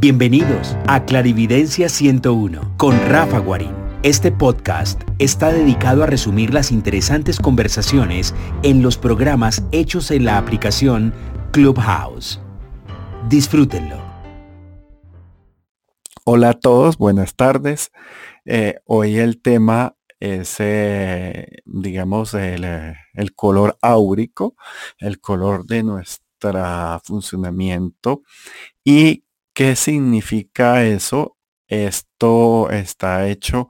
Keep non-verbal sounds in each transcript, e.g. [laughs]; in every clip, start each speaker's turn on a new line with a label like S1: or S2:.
S1: Bienvenidos a Clarividencia 101 con Rafa Guarín. Este podcast está dedicado a resumir las interesantes conversaciones en los programas hechos en la aplicación Clubhouse. Disfrútenlo.
S2: Hola a todos, buenas tardes. Eh, hoy el tema es, eh, digamos, el, eh, el, color áurico, el color de nuestro funcionamiento y ¿Qué significa eso? Esto está hecho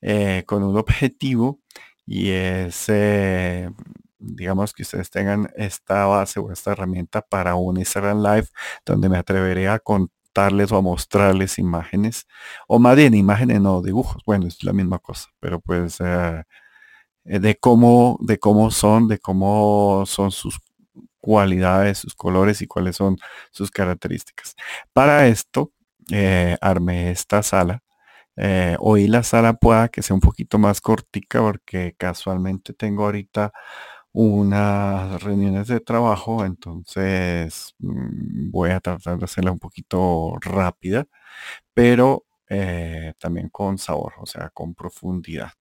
S2: eh, con un objetivo y es, eh, digamos que ustedes tengan esta base o esta herramienta para un Instagram Live donde me atreveré a contarles o a mostrarles imágenes o más bien imágenes no dibujos bueno es la misma cosa pero pues eh, de cómo de cómo son de cómo son sus cualidades, sus colores y cuáles son sus características. Para esto, eh, armé esta sala. Eh, hoy la sala pueda que sea un poquito más cortica porque casualmente tengo ahorita unas reuniones de trabajo, entonces mm, voy a tratar de hacerla un poquito rápida, pero eh, también con sabor, o sea, con profundidad.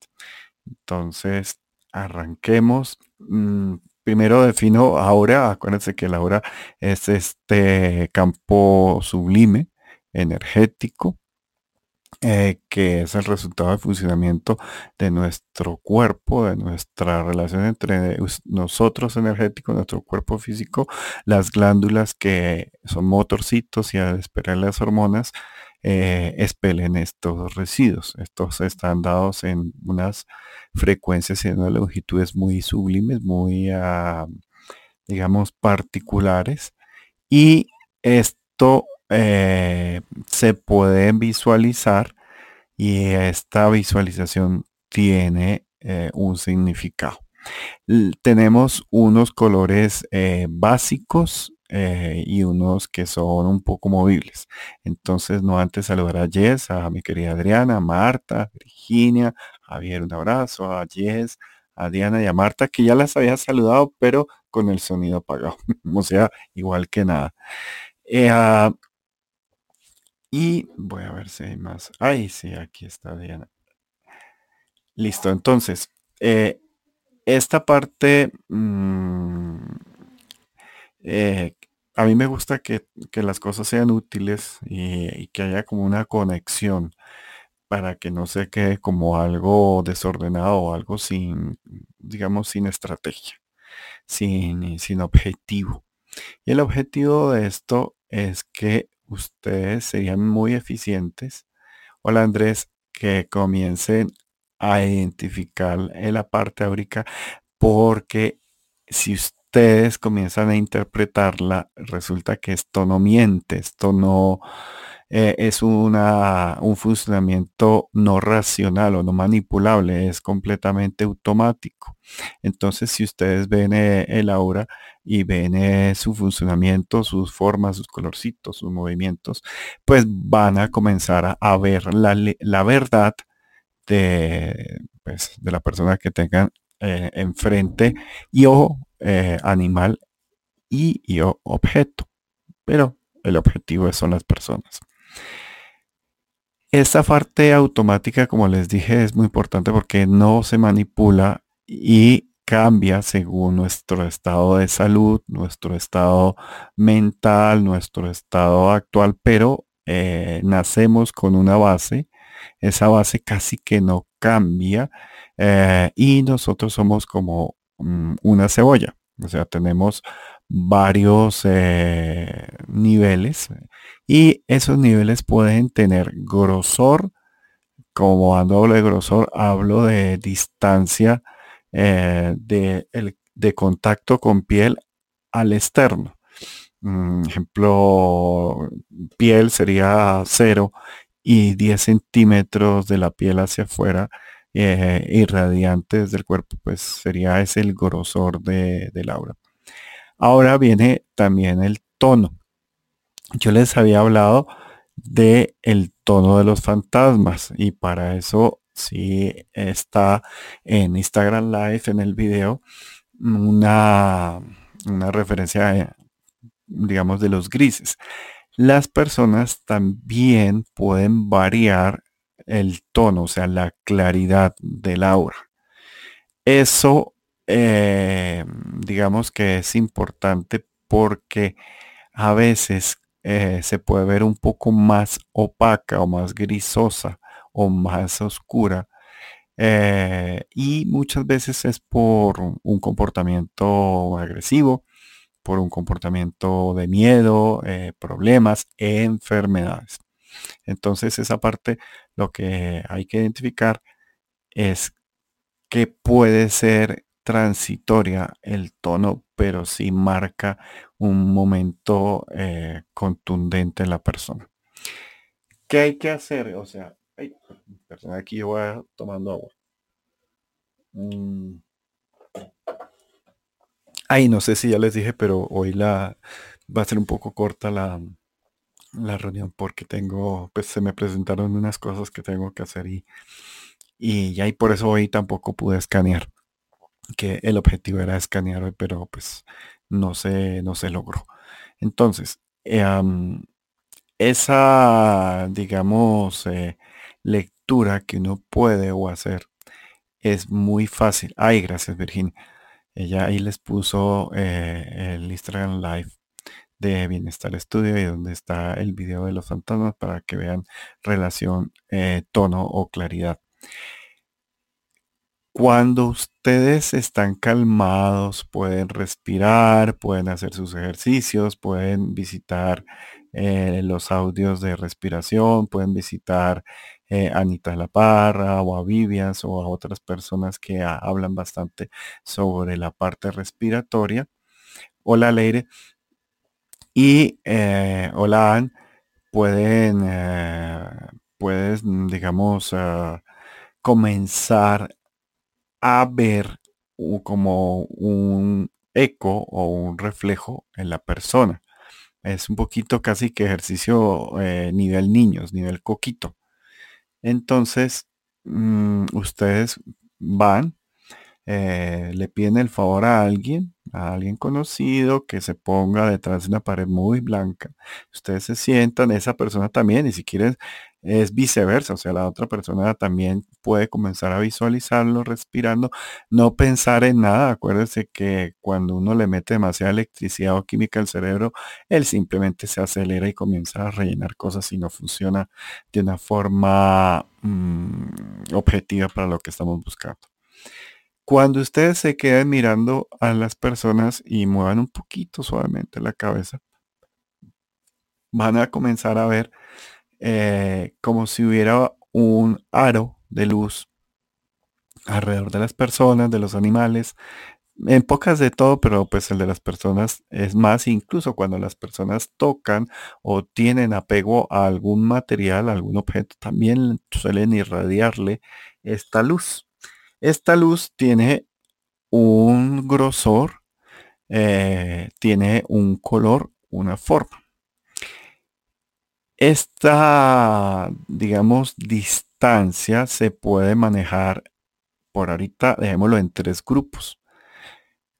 S2: Entonces, arranquemos. Mm, primero defino ahora, acuérdense que la aura es este campo sublime, energético, eh, que es el resultado del funcionamiento de nuestro cuerpo, de nuestra relación entre nosotros energético, nuestro cuerpo físico, las glándulas que son motorcitos y al esperar las hormonas, eh, expelen estos residuos. Estos están dados en unas frecuencias y en unas longitudes muy sublimes, muy, ah, digamos, particulares. Y esto eh, se puede visualizar y esta visualización tiene eh, un significado. tenemos unos colores básicos eh, y unos que son un poco movibles. Entonces, no antes saludar a Jess, a mi querida Adriana, a Marta, Virginia, Javier, un abrazo, a Jess, a Diana y a Marta, que ya las había saludado, pero con el sonido apagado. [laughs] o sea, igual que nada. Eh, ah, y voy a ver si hay más. Ay, sí, aquí está Diana. Listo, entonces, eh, esta parte mm, eh, a mí me gusta que, las cosas sean útiles y, que haya como una conexión para que no se quede como algo desordenado o algo sin, digamos, sin estrategia, sin, sin objetivo. Y el objetivo de esto es que ustedes serían muy eficientes. Hola Andrés, que comiencen a identificar la parte áurica porque si usted ustedes comienzan a interpretarla, resulta que esto no miente, esto no eh, es una, un funcionamiento no racional o no manipulable, es completamente automático. Entonces, si ustedes ven eh, el aura y ven eh, su funcionamiento, sus formas, sus colorcitos, sus movimientos, pues van a comenzar a, ver la, la, verdad de, pues, de la persona que tengan enfrente y o eh, animal y, objeto. Pero el objetivo son las personas. Esta parte automática, como les dije, es muy importante porque no se manipula y cambia según nuestro estado de salud, nuestro estado mental, nuestro estado actual, pero eh, nacemos con una base, esa base casi que no cambia eh, y nosotros somos como una cebolla. O sea, tenemos varios eh, niveles y esos niveles pueden tener grosor. Como cuando hablo de grosor, hablo de distancia eh, de, de, contacto con piel al externo. Mm, ejemplo, piel sería 0 y 10 centímetros de la piel hacia afuera eh, irradiantes del cuerpo, pues sería ese el grosor de, del aura. Ahora viene también el tono. Yo les había hablado de el tono de los fantasmas y para eso sí está en Instagram Live en el video una, una referencia digamos de los grises las personas también pueden variar el tono, o sea, la claridad del aura. Eso, eh, digamos que es importante porque a veces eh, se puede ver un poco más opaca o más grisosa o más oscura. Eh, y muchas veces es por un comportamiento agresivo, por un comportamiento de miedo, problemas, enfermedades. Entonces esa parte lo que hay que identificar es que puede ser transitoria el tono, pero sí marca un momento eh, contundente en la persona. ¿Qué hay que hacer? O sea, aquí yo voy tomando agua. Mm. Ay, no sé si ya les dije, pero hoy la va a ser un poco corta la, la reunión porque tengo, pues se me presentaron unas cosas que tengo que hacer y, y ya y por eso hoy tampoco pude escanear, que el objetivo era escanear hoy, pero pues no se, no se logró. Entonces, esa, digamos, eh, lectura que uno puede o hacer es muy fácil. Ay, gracias Virginia. Ella ahí les puso eh, el Instagram Live de Bienestar Estudio y donde está el video de los fantasmas para que vean relación, eh, tono o claridad. Cuando ustedes están calmados, pueden respirar, pueden hacer sus ejercicios, pueden visitar eh, los audios de respiración, pueden visitar eh, Anita La Parra o a Vivias o a otras personas que hablan bastante sobre la parte respiratoria. Hola Leire. Y eh, hola Ann. Pueden, pueden, digamos, comenzar a ver como un eco o un reflejo en la persona. Es un poquito casi que ejercicio eh, nivel niños, nivel coquito. Entonces, mm, ustedes van, eh, le piden el favor a alguien, a alguien conocido, que se ponga detrás de una pared muy blanca. Ustedes se sientan, esa persona también, y si quieren es viceversa, o sea, la otra persona también puede comenzar a visualizarlo respirando, no pensar en nada. Acuérdense que cuando uno le mete demasiada electricidad o química al cerebro, él simplemente se acelera y comienza a rellenar cosas y no funciona de una forma mm, objetiva para lo que estamos buscando. Cuando ustedes se queden mirando a las personas y muevan un poquito suavemente la cabeza, van a comenzar a ver eh, como si hubiera un aro de luz alrededor de las personas, de los animales, en pocas de todo, pero pues el de las personas es más, incluso cuando las personas tocan o tienen apego a algún material, algún objeto, también suelen irradiarle esta luz. Esta luz tiene un grosor, eh, tiene un color, una forma. Esta, digamos, distancia se puede manejar por ahorita, dejémoslo en tres grupos.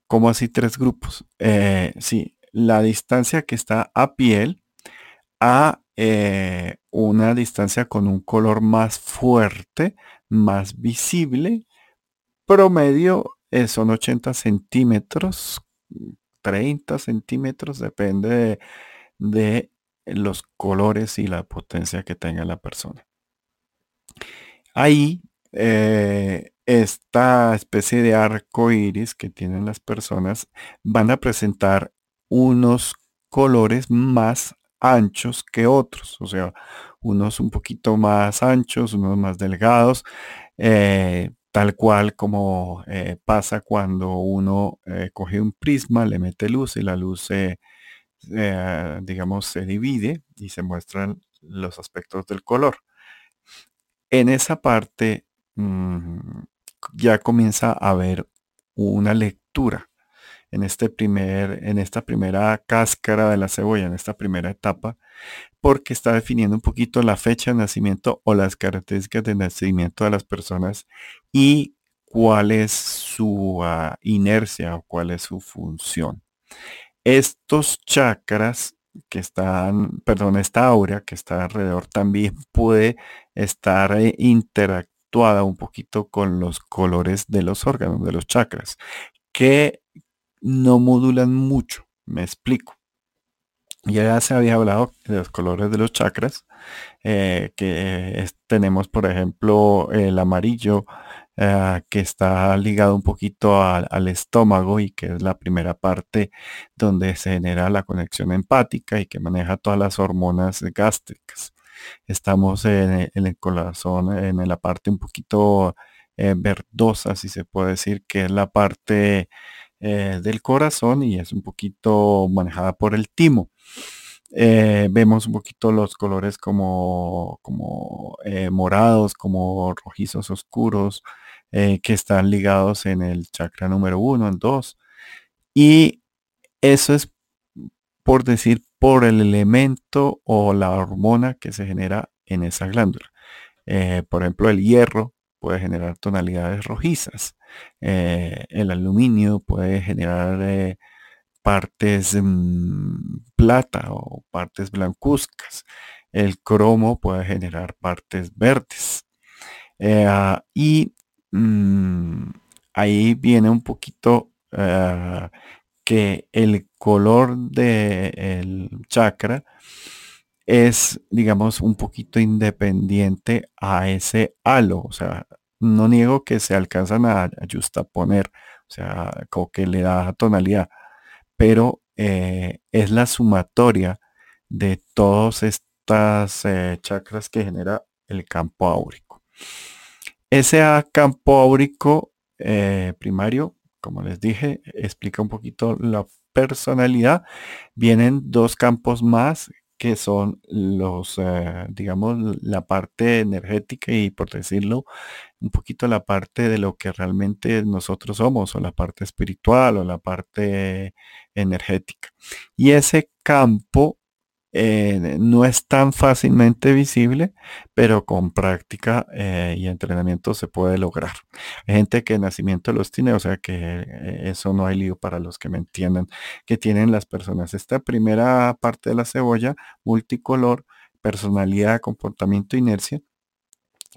S2: ¿Cómo así tres grupos? Eh, sí, la distancia que está a piel a eh, una distancia con un color más fuerte, más visible. Promedio son 80 centímetros, 30 centímetros, depende de los colores y la potencia que tenga la persona. Ahí, eh, esta especie de arco iris que tienen las personas van a presentar unos colores más anchos que otros, o sea, unos un poquito más anchos, unos más delgados, eh, tal cual como eh, pasa cuando uno coge un prisma, le mete luz y la luz se eh, digamos, se divide y se muestran los aspectos del color. En esa parte mm, ya comienza a haber una lectura en, este primer, en esta primera cáscara de la cebolla, en esta primera etapa, porque está definiendo un poquito la fecha de nacimiento o las características de nacimiento de las personas y cuál es su ah, inercia o cuál es su función. Estos chakras que está, perdón, esta aura que está alrededor también puede estar eh, interactuada un poquito con los colores de los órganos, de los chakras, que no modulan mucho. Me explico. Ya se había hablado de los colores de los chakras, eh, que tenemos, por ejemplo, el amarillo, eh, que está ligado un poquito al estómago y que es la primera parte donde se genera la conexión empática y que maneja todas las hormonas gástricas. Estamos en, el corazón, en la parte un poquito eh, verdosa, si se puede decir, que es la parte eh, del corazón y es un poquito manejada por el timo. Eh, vemos un poquito los colores como, como eh, morados, como rojizos oscuros, que están ligados en el chakra número uno, el 2. Y eso es por decir por el elemento o la hormona que se genera en esa glándula. por ejemplo, el hierro puede generar tonalidades rojizas. Eh, el aluminio puede generar eh, partes mm, plata o partes blancuzcas. El cromo puede generar partes verdes. Eh, ah, y mm, ahí viene un poquito que el color del chakra es, digamos, un poquito independiente a ese halo. O sea, no niego que se alcanzan a, poner, o sea, como que le da tonalidad, pero eh, es la sumatoria de todas estas eh, chakras que genera el campo áurico. Ese campo áurico eh, primario, como les dije, explica un poquito la personalidad. Vienen dos campos más que son los, eh, digamos, la parte energética y por decirlo, un poquito la parte de lo que realmente nosotros somos, o la parte espiritual, o la parte energética. Y ese campo eh, no es tan fácilmente visible, pero con práctica eh, y entrenamiento se puede lograr. Hay gente que nacimiento los tiene, o sea que eh, eso no hay lío para los que me entiendan, que tienen las personas. Esta primera parte de la cebolla, multicolor, personalidad, comportamiento, inercia,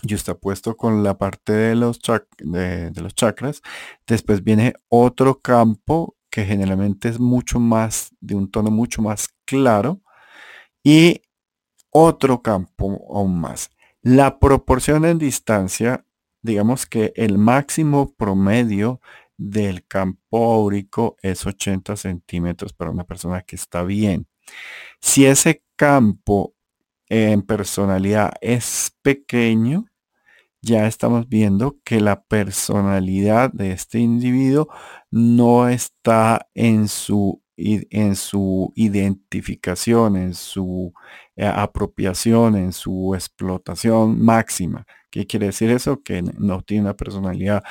S2: y está puesto con la parte de los, de los chakras. Después viene otro campo que generalmente es mucho más, de un tono mucho más claro, y otro campo aún más. La proporción en distancia, digamos que el máximo promedio del campo áurico es 80 centímetros para una persona que está bien. Si ese campo en personalidad es pequeño, ya estamos viendo que la personalidad de este individuo no está en su en su identificación, en su eh, apropiación, en su explotación máxima. ¿Qué quiere decir eso? Que no tiene una personalidad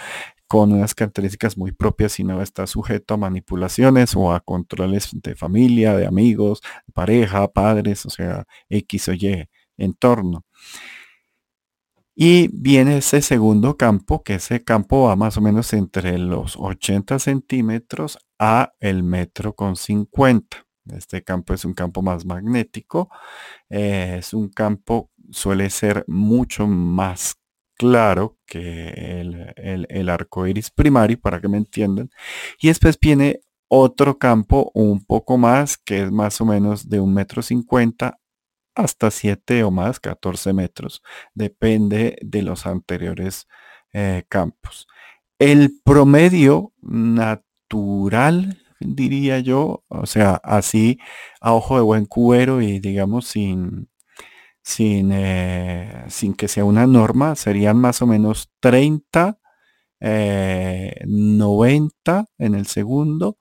S2: con unas características muy propias, sino está sujeto a manipulaciones o a controles de familia, de amigos, pareja, padres, o sea, X o Y entorno. Y viene ese segundo campo, que ese campo va más o menos entre los 80 centímetros a el metro con 50. Este campo es un campo más magnético. Eh, es un campo, suele ser mucho más claro que el, el, arco iris primario, para que me entiendan. Y después viene otro campo un poco más, que es más o menos de un metro cincuenta hasta 7 o más, 14 metros. Depende de los anteriores eh, campos. El promedio natural, diría yo, o sea, así a ojo de buen cubero y digamos sin, sin, eh, sin que sea una norma, serían más o menos 30, 90 eh, en el segundo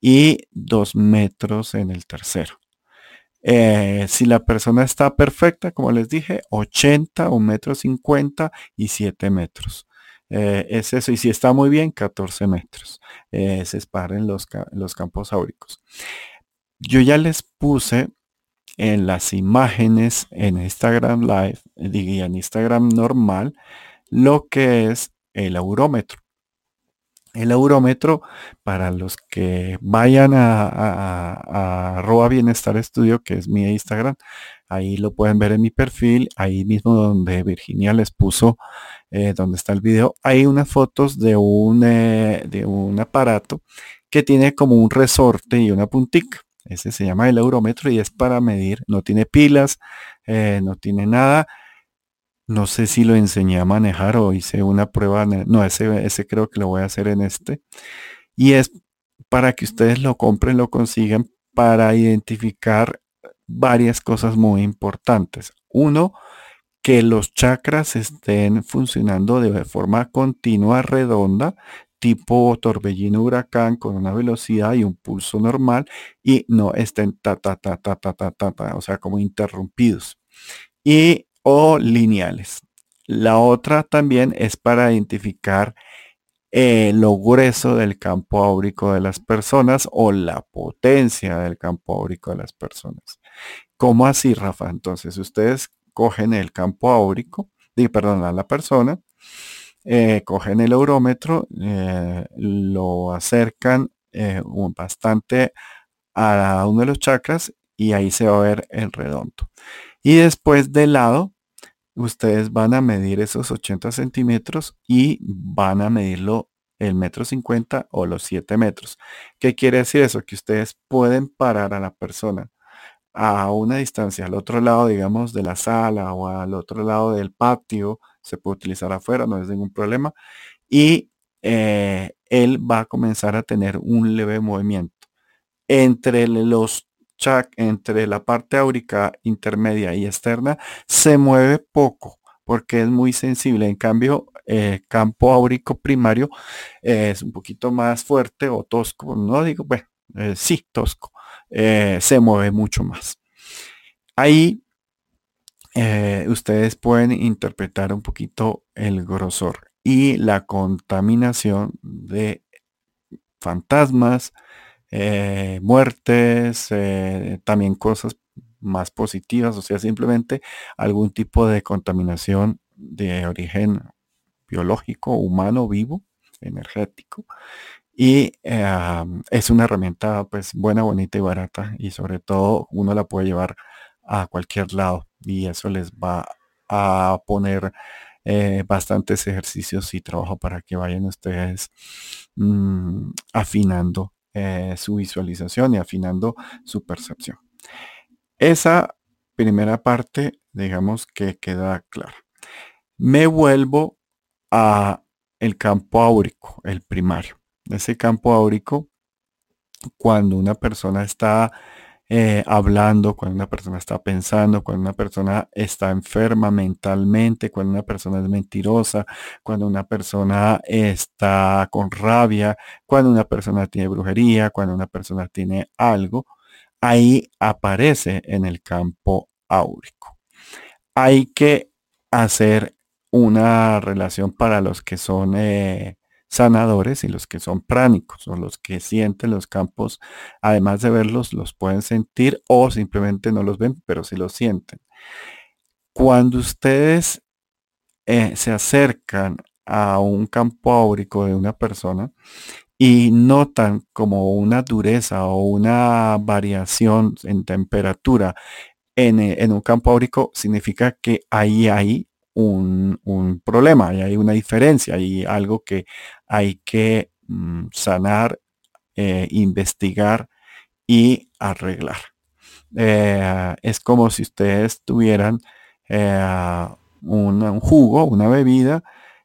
S2: y 2 metros en el tercero. Eh, si la persona está perfecta, como les dije, 80, 1 metro 50 y 7 metros. Eh, es eso. Y si está muy bien, 14 metros. Eh, se esparen los, los campos áuricos. Yo ya les puse en las imágenes en Instagram Live, y en Instagram normal, lo que es el aurómetro. El eurómetro, para los que vayan a, a, Bienestar Estudio, que es mi Instagram, ahí lo pueden ver en mi perfil, ahí mismo donde Virginia les puso, eh, donde está el video, hay unas fotos de un, eh, de un aparato que tiene como un resorte y una puntica. Ese se llama el eurómetro y es para medir, no tiene pilas, eh, no tiene nada no sé si lo enseñé a manejar o hice una prueba. No, ese, ese creo que lo voy a hacer en este. Y es para que ustedes lo compren, lo consigan para identificar varias cosas muy importantes. Uno, que los chakras estén funcionando de forma continua, redonda, tipo torbellino huracán con una velocidad y un pulso normal y no estén ta ta ta ta ta ta ta, ta o sea, como interrumpidos. Y o lineales. La otra también es para identificar eh, lo grueso del campo áurico de las personas o la potencia del campo áurico de las personas. ¿Cómo así, Rafa? Entonces, ustedes cogen el campo áurico, perdón, a la persona, eh, cogen el eurómetro, eh, lo acercan bastante a uno de los chakras y ahí se va a ver el redondo. Y después del lado, ustedes van a medir esos 80 centímetros y van a medirlo el metro 50 o los 7 metros. ¿Qué quiere decir eso? Que ustedes pueden parar a la persona a una distancia al otro lado, digamos, de la sala o al otro lado del patio. Se puede utilizar afuera, no es ningún problema. Y eh, él va a comenzar a tener un leve movimiento. Entre los entre la parte áurica intermedia y externa se mueve poco porque es muy sensible. En cambio, el eh, campo áurico primario es un poquito más fuerte o tosco. No digo, bueno, eh, sí, tosco. Eh, se mueve mucho más. Ahí ustedes pueden interpretar un poquito el grosor y la contaminación de fantasmas, eh, muertes, eh, también cosas más positivas, o sea, simplemente algún tipo de contaminación de origen biológico, humano, vivo, energético. Y eh, es una herramienta pues buena, bonita y barata y sobre todo uno la puede llevar a cualquier lado y eso les va a poner bastantes ejercicios y trabajo para que vayan ustedes mm, afinando eh, su visualización y afinando su percepción. Esa primera parte, digamos que queda clara. Me vuelvo a el campo áurico, el primario. Ese campo áurico, cuando una persona está eh, hablando, cuando una persona está pensando, cuando una persona está enferma mentalmente, cuando una persona es mentirosa, cuando una persona está con rabia, cuando una persona tiene brujería, cuando una persona tiene algo, ahí aparece en el campo áurico. Hay que hacer una relación para los que son eh, sanadores y los que son pránicos o los que sienten los campos, además de verlos, los pueden sentir o simplemente no los ven, pero sí los sienten. Cuando ustedes eh, se acercan a un campo áurico de una persona y notan como una dureza o una variación en temperatura en, eh, en un campo áurico, significa que ahí hay un, problema, y hay una diferencia, hay algo que hay que mm, sanar, eh, investigar y arreglar. Eh, es como si ustedes tuvieran eh, un, jugo, una bebida,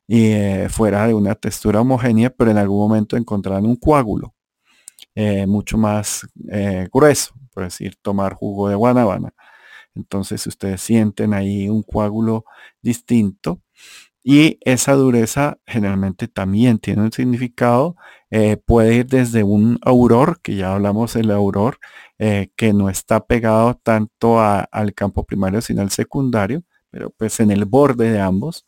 S2: y fuera de una textura homogénea, pero en algún momento encontraran un coágulo mucho más grueso, por decir, tomar jugo de guanábana. Entonces ustedes sienten ahí un coágulo distinto y esa dureza generalmente también tiene un significado. Eh, puede ir desde un auror, que ya hablamos del auror, eh, que no está pegado tanto al campo primario sino al secundario, pero pues en el borde de ambos.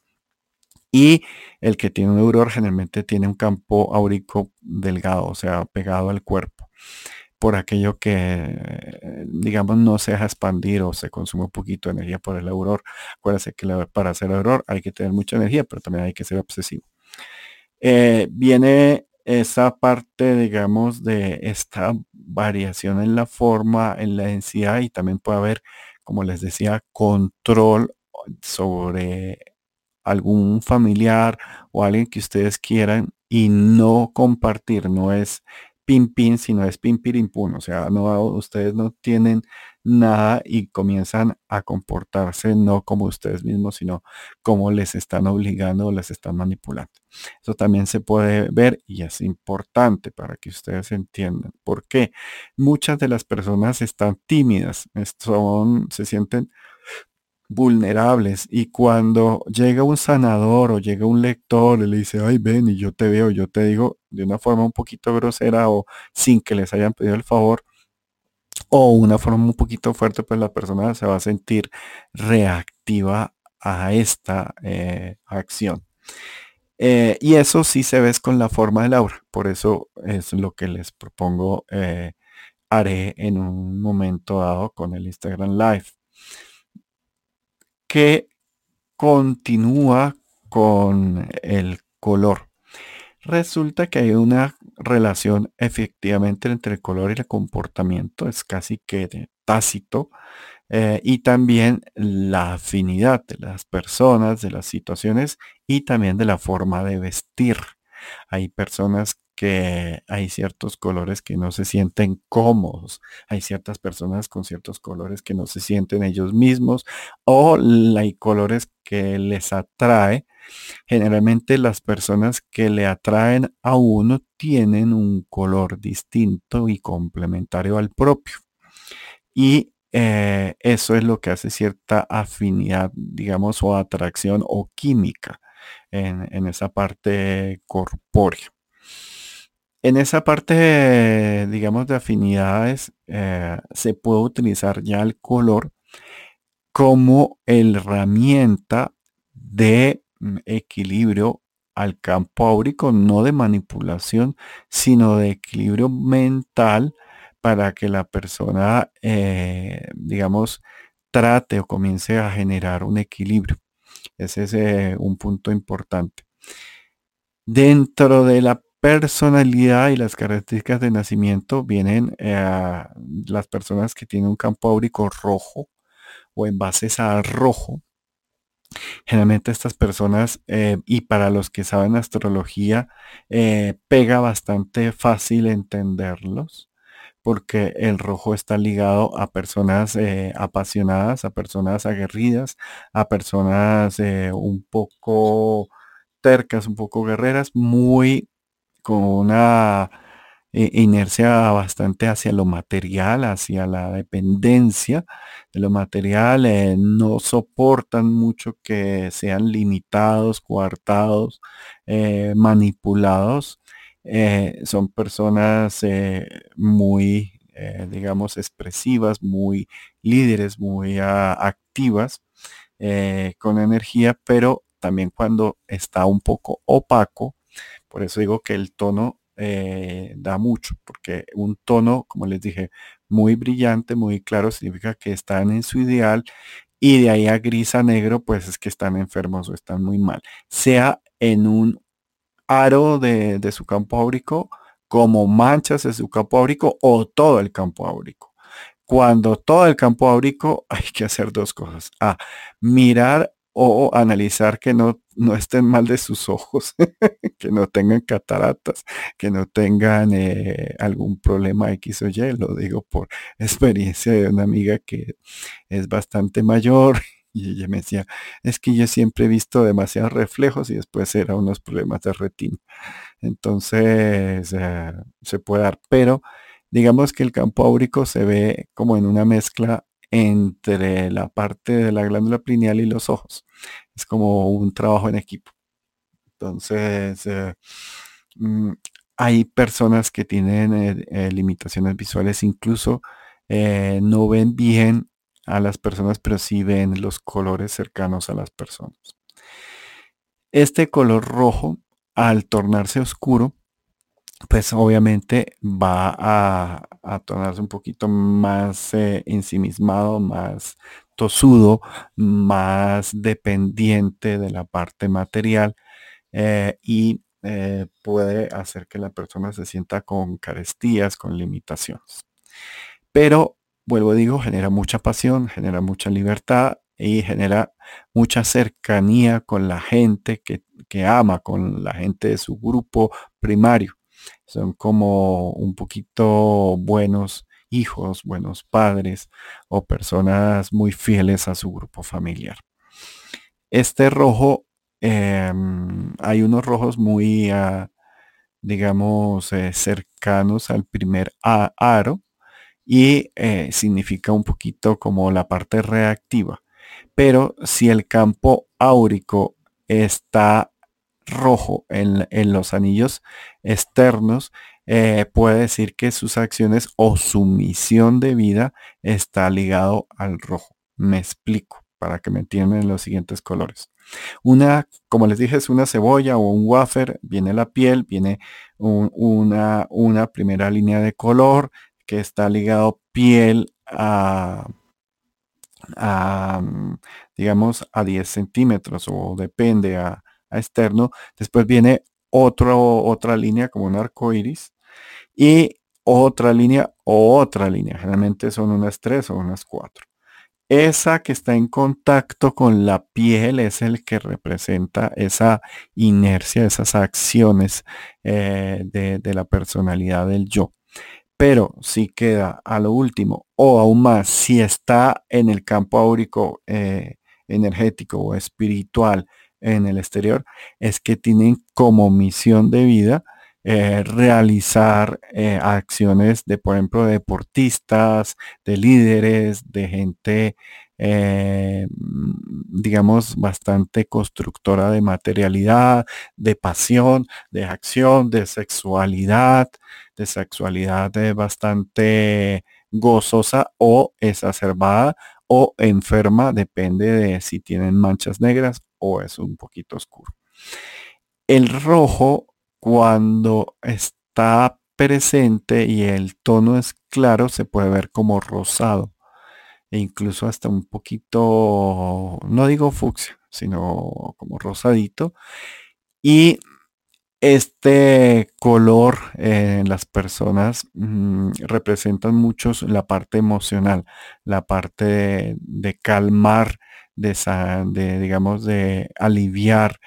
S2: Y el que tiene un auror generalmente tiene un campo áurico delgado, o sea, pegado al cuerpo por aquello que, digamos, no se deja expandir o se consume un poquito de energía por el auror. Acuérdense que para hacer auror hay que tener mucha energía, pero también hay que ser obsesivo. Eh, viene esa parte, digamos, de esta variación en la forma, en la densidad y también puede haber, como les decía, control sobre algún familiar o alguien que ustedes quieran y no compartir, no es pin pin, sino es pin pirimpun, o sea, no, ustedes no tienen nada y comienzan a comportarse no como ustedes mismos, sino como les están obligando o les están manipulando. Eso también se puede ver y es importante para que ustedes entiendan por qué muchas de las personas están tímidas, son, se sienten vulnerables y cuando llega un sanador o llega un lector y le dice, ay, ven y yo te veo, yo te digo de una forma un poquito grosera o sin que les hayan pedido el favor, o una forma un poquito fuerte, pues la persona se va a sentir reactiva a esta eh, acción. Eh, y eso sí se ve con la forma del aura. Por eso es lo que les propongo, eh, haré en un momento dado con el Instagram Live. Que continúa con el color. Resulta que hay una relación efectivamente entre el color y el comportamiento, es casi que tácito, eh, y también la afinidad de las personas, de las situaciones y también de la forma de vestir. Hay personas que hay ciertos colores que no se sienten cómodos. Hay ciertas personas con ciertos colores que no se sienten ellos mismos o hay colores que les atrae Generalmente las personas que le atraen a uno tienen un color distinto y complementario al propio. Y eh, eso es lo que hace cierta afinidad, digamos, o atracción o química en, esa parte corpórea. En esa parte, digamos, de afinidades, eh, se puede utilizar ya el color como herramienta de equilibrio al campo áurico, no de manipulación, sino de equilibrio mental para que la persona, eh, digamos, trate o comience a generar un equilibrio. Ese es un punto importante. Dentro de la personalidad y las características de nacimiento vienen eh, las personas que tienen un campo áurico rojo o en bases a rojo Generalmente estas personas, eh, y para los que saben astrología, eh, pega bastante fácil entenderlos, porque el rojo está ligado a personas eh, apasionadas, a personas aguerridas, a personas un poco tercas, un poco guerreras, muy con una eh, inercia bastante hacia lo material, hacia la dependencia de lo material, eh, no soportan mucho que sean limitados, coartados, eh, manipulados. son personas muy, digamos, expresivas, muy líderes, muy ah, activas, con energía, pero también cuando está un poco opaco, por eso digo que el tono eh, da mucho, porque un tono, como les dije, muy brillante, muy claro, significa que están en su ideal y de ahí a gris a negro, pues es que están enfermos o están muy mal. Sea en un aro de, su campo áurico, como manchas de su campo áurico o todo el campo áurico. Cuando todo el campo áurico [laughs] hay que hacer dos cosas. A, mirar o analizar que no, no estén mal de sus ojos, [laughs] que no tengan cataratas, que no tengan eh, algún problema X o Y, lo digo por [laughs] experiencia de una amiga que es bastante mayor [laughs] y ella me decía, es que yo siempre he visto demasiados reflejos y después era unos problemas de retina. Entonces eh, se puede dar, pero digamos que el campo áurico se ve como en una mezcla entre la parte de la glándula pineal y los ojos. Es como un trabajo en equipo. Entonces, eh, mm, hay personas que tienen eh, eh, limitaciones visuales, incluso no ven bien a las personas, pero sí ven los colores cercanos a las personas. Este color rojo, al tornarse oscuro, pues obviamente va a, tornarse un poquito más ensimismado, más tosudo, más dependiente de la parte material eh, y eh, puede hacer que la persona se sienta con carestías, con limitaciones. Pero, vuelvo digo, genera mucha pasión, genera mucha libertad y genera mucha cercanía con la gente que ama, con la gente de su grupo primario. Son como un poquito buenos hijos, buenos padres o personas muy fieles a su grupo familiar. Este rojo, em, hay unos rojos muy, ah, digamos, eh, cercanos al primer aro y eh, significa un poquito como la parte reactiva. Pero si el campo áurico está rojo en, los anillos externos, eh, puede decir que sus acciones o su misión de vida está ligado al rojo. Me explico para que me entiendan los siguientes colores. Una, como les dije, es una cebolla o un wafer, viene la piel, viene una, una primera línea de color que está ligado piel a, digamos, a 10 centímetros o depende a, externo. Después viene otro, otra línea como un arco iris y otra línea o otra línea. Generalmente son unas tres o unas cuatro. Esa que está en contacto con la piel es el que representa esa inercia, esas acciones eh, de, la personalidad del yo. Pero si queda a lo último o aún más, si está en el campo áurico eh, energético o espiritual en el exterior, es que tienen como misión de vida eh, realizar eh, acciones de, por ejemplo, de deportistas, de líderes, de gente, eh, digamos, bastante constructora de materialidad, de pasión, de acción, de sexualidad, de sexualidad bastante gozosa o exacerbada o enferma, depende de si tienen manchas negras o es un poquito oscuro. El rojo cuando está presente y el tono es claro, se puede ver como rosado e incluso hasta un poquito, no digo fucsia, sino como rosadito. Y este color en las personas mm, representan mucho la parte emocional, la parte de, calmar, de, de, digamos, de aliviar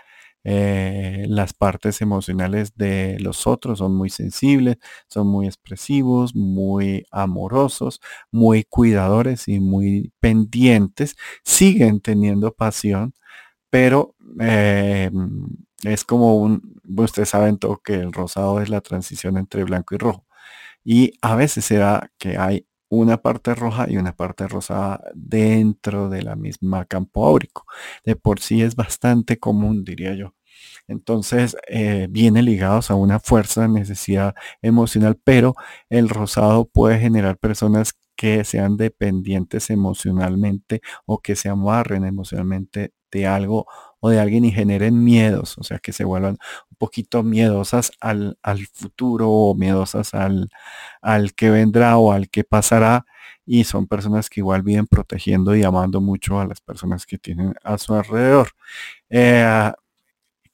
S2: eh, las partes emocionales de los otros son muy sensibles, son muy expresivos, muy amorosos, muy cuidadores y muy pendientes. Siguen teniendo pasión, pero eh, es como un, ustedes saben todo que el rosado es la transición entre blanco y rojo. Y a veces se da que hay una parte roja y una parte rosada dentro de la misma campo áurico. De por sí es bastante común, diría yo. Entonces, eh, viene ligados a una fuerza, necesidad emocional, pero el rosado puede generar personas que sean dependientes emocionalmente o que se amarren emocionalmente de algo o de alguien y generen miedos, o sea, que se vuelvan un poquito miedosas al, futuro o miedosas al, al que vendrá o al que pasará y son personas que igual viven protegiendo y amando mucho a las personas que tienen a su alrededor. Eh,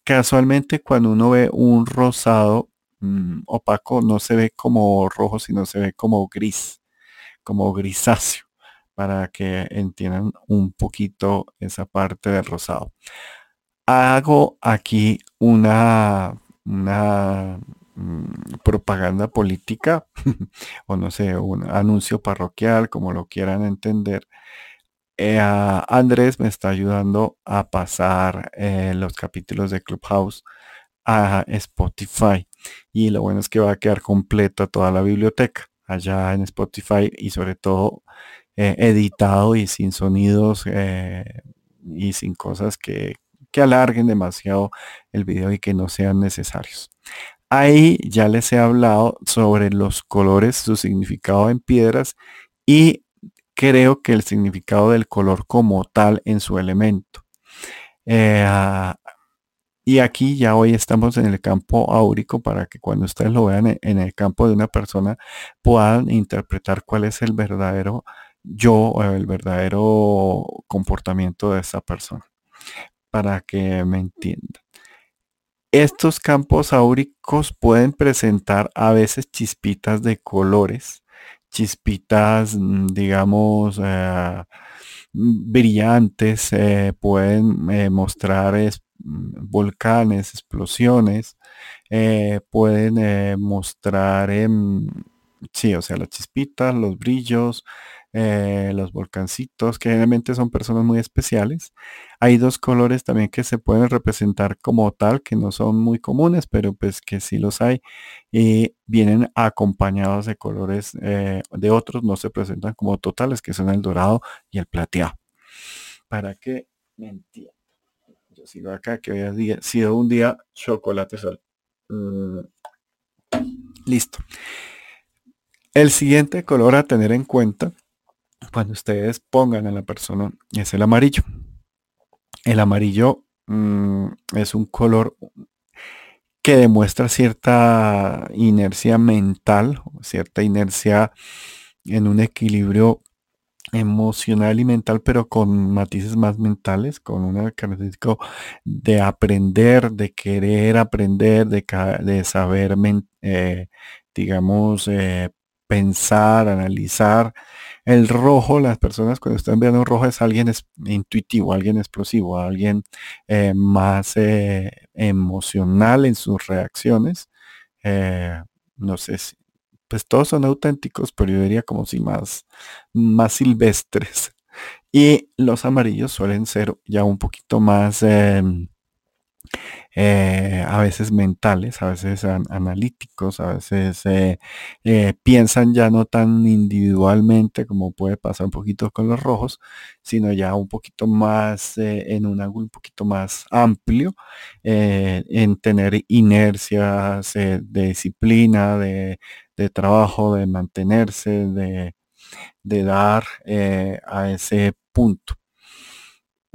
S2: casualmente cuando uno ve un rosado mm, opaco no se ve como rojo, sino se ve como gris, como grisáceo, para que entiendan un poquito esa parte del rosado hago aquí una, una mm, propaganda política [laughs] o no sé, un anuncio parroquial, como lo quieran entender. Eh, Andrés me está ayudando a pasar eh, los capítulos de Clubhouse a Spotify. Y lo bueno es que va a quedar completa toda la biblioteca allá en Spotify y sobre todo eh, editado y sin sonidos y sin cosas que, que alarguen demasiado el video y que no sean necesarios. Ahí ya les he hablado sobre los colores, su significado en piedras y creo que el significado del color como tal en su elemento. Eh, y aquí ya hoy estamos en el campo áurico para que cuando ustedes lo vean en el campo de una persona puedan interpretar cuál es el verdadero yo o el verdadero comportamiento de esa persona para que me entiendan. estos campos áuricos pueden presentar a veces chispitas de colores, chispitas, mm, digamos, eh, brillantes, eh, pueden eh, mostrar mm, volcanes, explosiones, pueden mostrar, em, sí, o sea, las chispitas, los brillos, eh, los volcancitos, que generalmente son personas muy especiales. Hay dos colores también que se pueden representar como tal, que no son muy comunes, pero pues que sí los hay. Y vienen acompañados de colores eh, de otros, no se presentan como totales, que son el dorado y el plateado. Para que me. Yo sigo acá que había sido un día chocolate sol. Mm. Listo. El siguiente color a tener en cuenta cuando ustedes pongan a la persona es el amarillo. El amarillo mm, es un color que demuestra cierta inercia mental, cierta inercia en un equilibrio emocional y mental, pero con matices más mentales, con una característica de aprender, de querer aprender, de, de saber, eh, digamos, eh, pensar, analizar. El rojo, las personas cuando están viendo un rojo es alguien intuitivo, alguien explosivo, alguien eh, más eh, emocional en sus reacciones. Eh, no sé si, pues todos son auténticos, pero yo diría como si más, más silvestres. [laughs] Y los amarillos suelen ser ya un poquito más em, eh, a veces mentales, a veces analíticos, a veces eh, eh, piensan ya no tan individualmente como puede pasar un poquito con los rojos, sino ya un poquito más en un ángulo un poquito más amplio, en tener inercias de disciplina, de, trabajo, de mantenerse, de, dar a ese punto.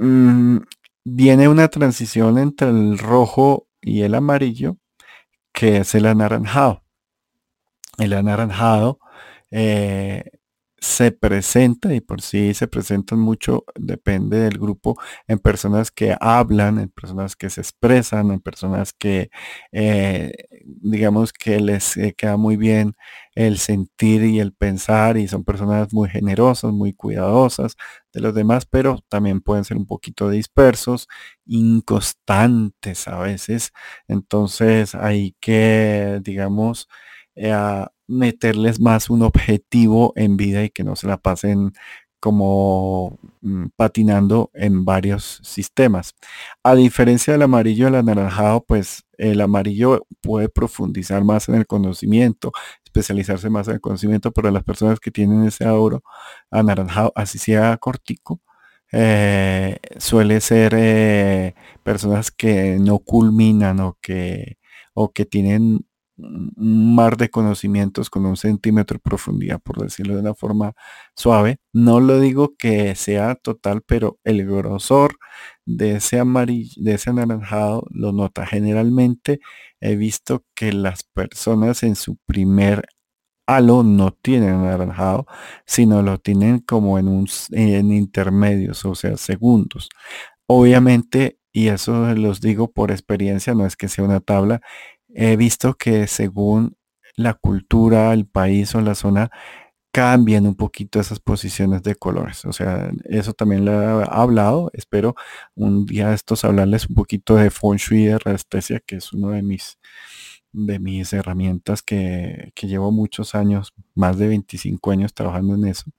S2: Mm, viene una transición entre el rojo y el amarillo, que es el anaranjado. El anaranjado eh, se presenta y por sí se presentan mucho, depende del grupo, en personas que hablan, en personas que se expresan, en personas que eh, digamos que les eh, queda muy bien el sentir y el pensar y son personas muy generosas, muy cuidadosas de los demás, pero también pueden ser un poquito dispersos, inconstantes a veces. Entonces hay que, digamos, eh, meterles más un objetivo en vida y que no se la pasen como mm, patinando en varios sistemas. A diferencia del amarillo, el anaranjado, pues el amarillo puede profundizar más en el conocimiento, especializarse más en el conocimiento, pero las personas que tienen ese oro anaranjado, así sea cortico, eh, suele ser eh, personas que no culminan o que, o que tienen mar de conocimientos con un centímetro de profundidad, por decirlo de una forma suave. No lo digo que sea total, pero el grosor de ese amarillo, de ese anaranjado lo nota. Generalmente he visto que las personas en su primer halo no tienen anaranjado, sino lo tienen como en un en intermedios, o sea, segundos. Obviamente, y eso los digo por experiencia, no es que sea una tabla, he visto que según la cultura, el país o la zona, cambian un poquito esas posiciones de colores. O sea, eso también lo he hablado. Espero un día estos hablarles un poquito de Feng Shui de que es uno de mis de mis herramientas que, que, llevo muchos años, más de 25 años trabajando en eso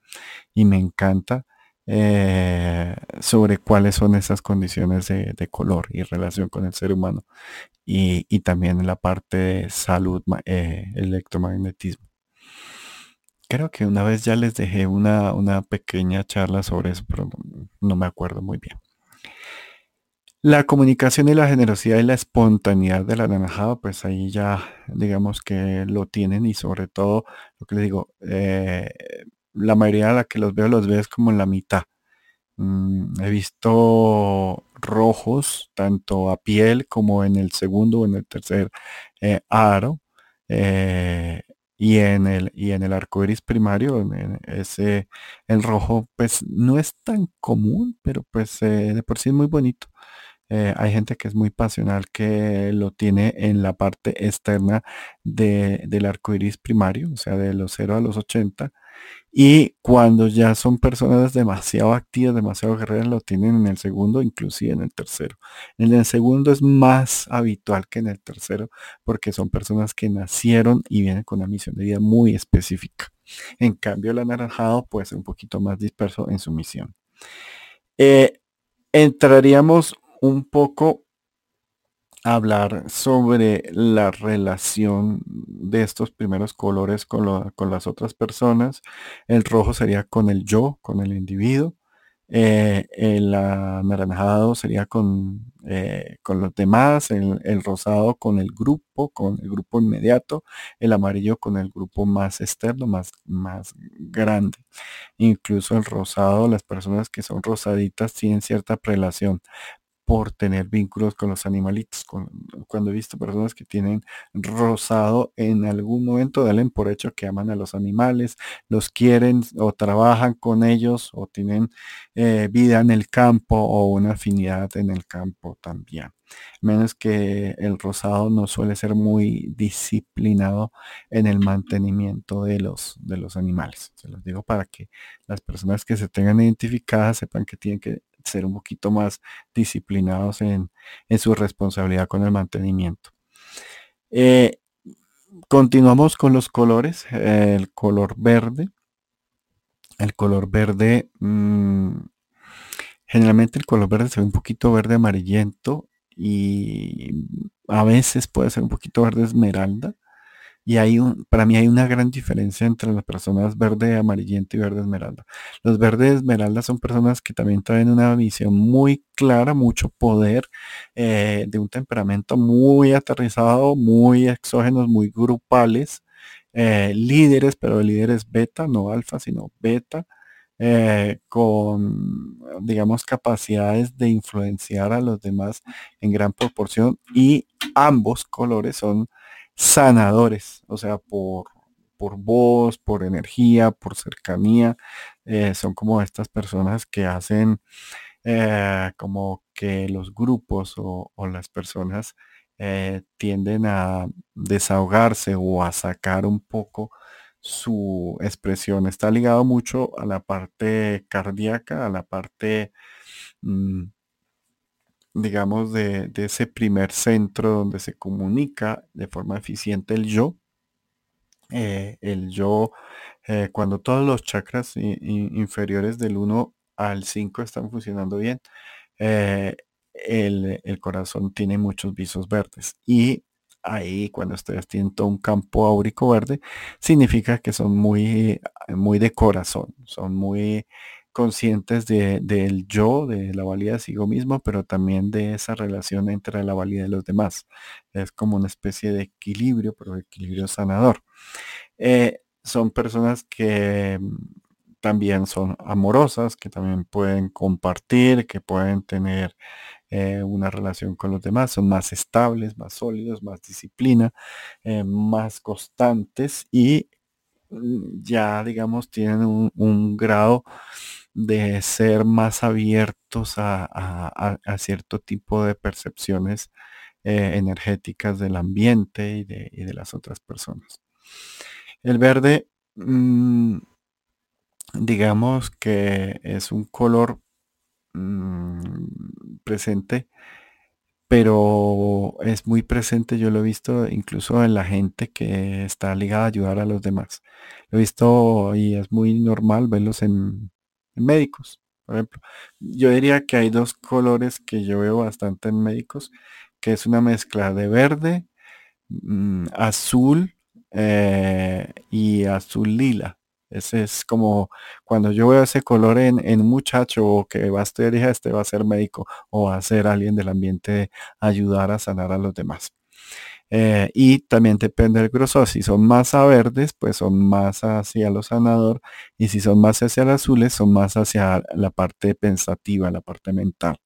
S2: y me encanta eh, sobre cuáles son esas condiciones de, color y relación con el ser humano y, y también la parte de salud, eh, electromagnetismo. Creo que una vez ya les dejé una, una pequeña charla sobre eso, pero no, me acuerdo muy bien. La comunicación y la generosidad y la espontaneidad de la anaranjado, pues ahí ya digamos que lo tienen y sobre todo lo que les digo, eh, la mayoría de la que los veo los veo es como en la mitad. Mm, he visto rojos tanto a piel como en el segundo o en el tercer eh, aro. Eh, y en el y en el arco iris primario ese el rojo pues no es tan común pero pues eh, de por sí es muy bonito hay gente que es muy pasional que lo tiene en la parte externa del arco iris primario, o sea, de los 0 a los 80. Y cuando ya son personas demasiado activas, demasiado guerreras, lo tienen en el segundo, inclusive en el tercero. En el segundo es más habitual que en el tercero, porque son personas que nacieron y vienen con una misión de vida muy específica. En cambio, el anaranjado puede ser un poquito más disperso en su misión. Eh, entraríamos un poco hablar sobre la relación de estos primeros colores con, con las otras personas. El rojo sería con el yo, con el individuo. Eh, el anaranjado sería con, eh, con los demás, el, rosado con el grupo, con el grupo inmediato, el amarillo con el grupo más externo, más, más grande. Incluso el rosado, las personas que son rosaditas tienen cierta prelación, por tener vínculos con los animalitos. cuando he visto personas que tienen rosado, en algún momento dalen por hecho que aman a los animales, los quieren o trabajan con ellos o tienen eh, vida en el campo o una afinidad en el campo también. Menos que el rosado no suele ser muy disciplinado en el mantenimiento de los, de los animales. Se los digo para que las personas que se tengan identificadas sepan que tienen que ser un poquito más disciplinados en, su responsabilidad con el mantenimiento. Eh, continuamos con los colores. el color verde. El color verde, mm, generalmente el color verde se ve un poquito verde amarillento y a veces puede ser un poquito verde esmeralda. Y hay un, para mí hay una gran diferencia entre las personas verde amarillento y verde esmeralda. Los verdes esmeralda son personas que también traen una visión muy clara, mucho poder, eh, de un temperamento muy aterrizado, muy exógenos, muy grupales, eh, líderes, pero líderes beta, no alfa, sino beta. Eh, con, digamos, capacidades de influenciar a los demás en gran proporción y ambos colores son sanadores, o sea, por, por voz, por energía, por cercanía. Eh, son como estas personas que hacen eh, como que los grupos o, las personas eh, tienden a desahogarse o a sacar un poco su expresión. Está ligado mucho a la parte cardíaca, a la parte mm, digamos, de, ese primer centro donde se comunica de forma eficiente el yo. Eh, el yo, eh, cuando todos los chakras inferiores del 1 al 5 están funcionando bien, eh, el, corazón tiene muchos visos verdes. Y ahí, cuando tienen todo un campo áurico verde, significa que son muy, muy de corazón, son muy conscientes del yo, de la valía de sí mismo, pero también de esa relación entre la valía de los demás. Es como una especie de equilibrio, pero equilibrio sanador. Eh, son personas que mm, también son amorosas, que también pueden compartir, que pueden tener eh, una relación con los demás, son más estables, más sólidos, más disciplina, eh, más constantes y mm, ya digamos tienen un grado de ser más abiertos a, cierto tipo de percepciones eh, energéticas del ambiente y de, las otras personas. El verde, mm, digamos que es un color mm, presente, pero es muy presente, yo lo he visto incluso en la gente que está ligada a ayudar a los demás. Lo he visto y es muy normal verlos en médicos, por ejemplo. Yo diría que hay dos colores que yo veo bastante en médicos, que es una mezcla de verde, mm, azul eh, y azul lila. Ese es como cuando yo veo ese color en, un muchacho o que va a estudiar, este va a ser médico o va a ser alguien del ambiente ayudar a sanar a los demás. Eh, y también depende del grosor. Si son más a verdes, pues son más hacia lo sanador. Y si son más hacia los azules, son más hacia la parte pensativa, la parte mental.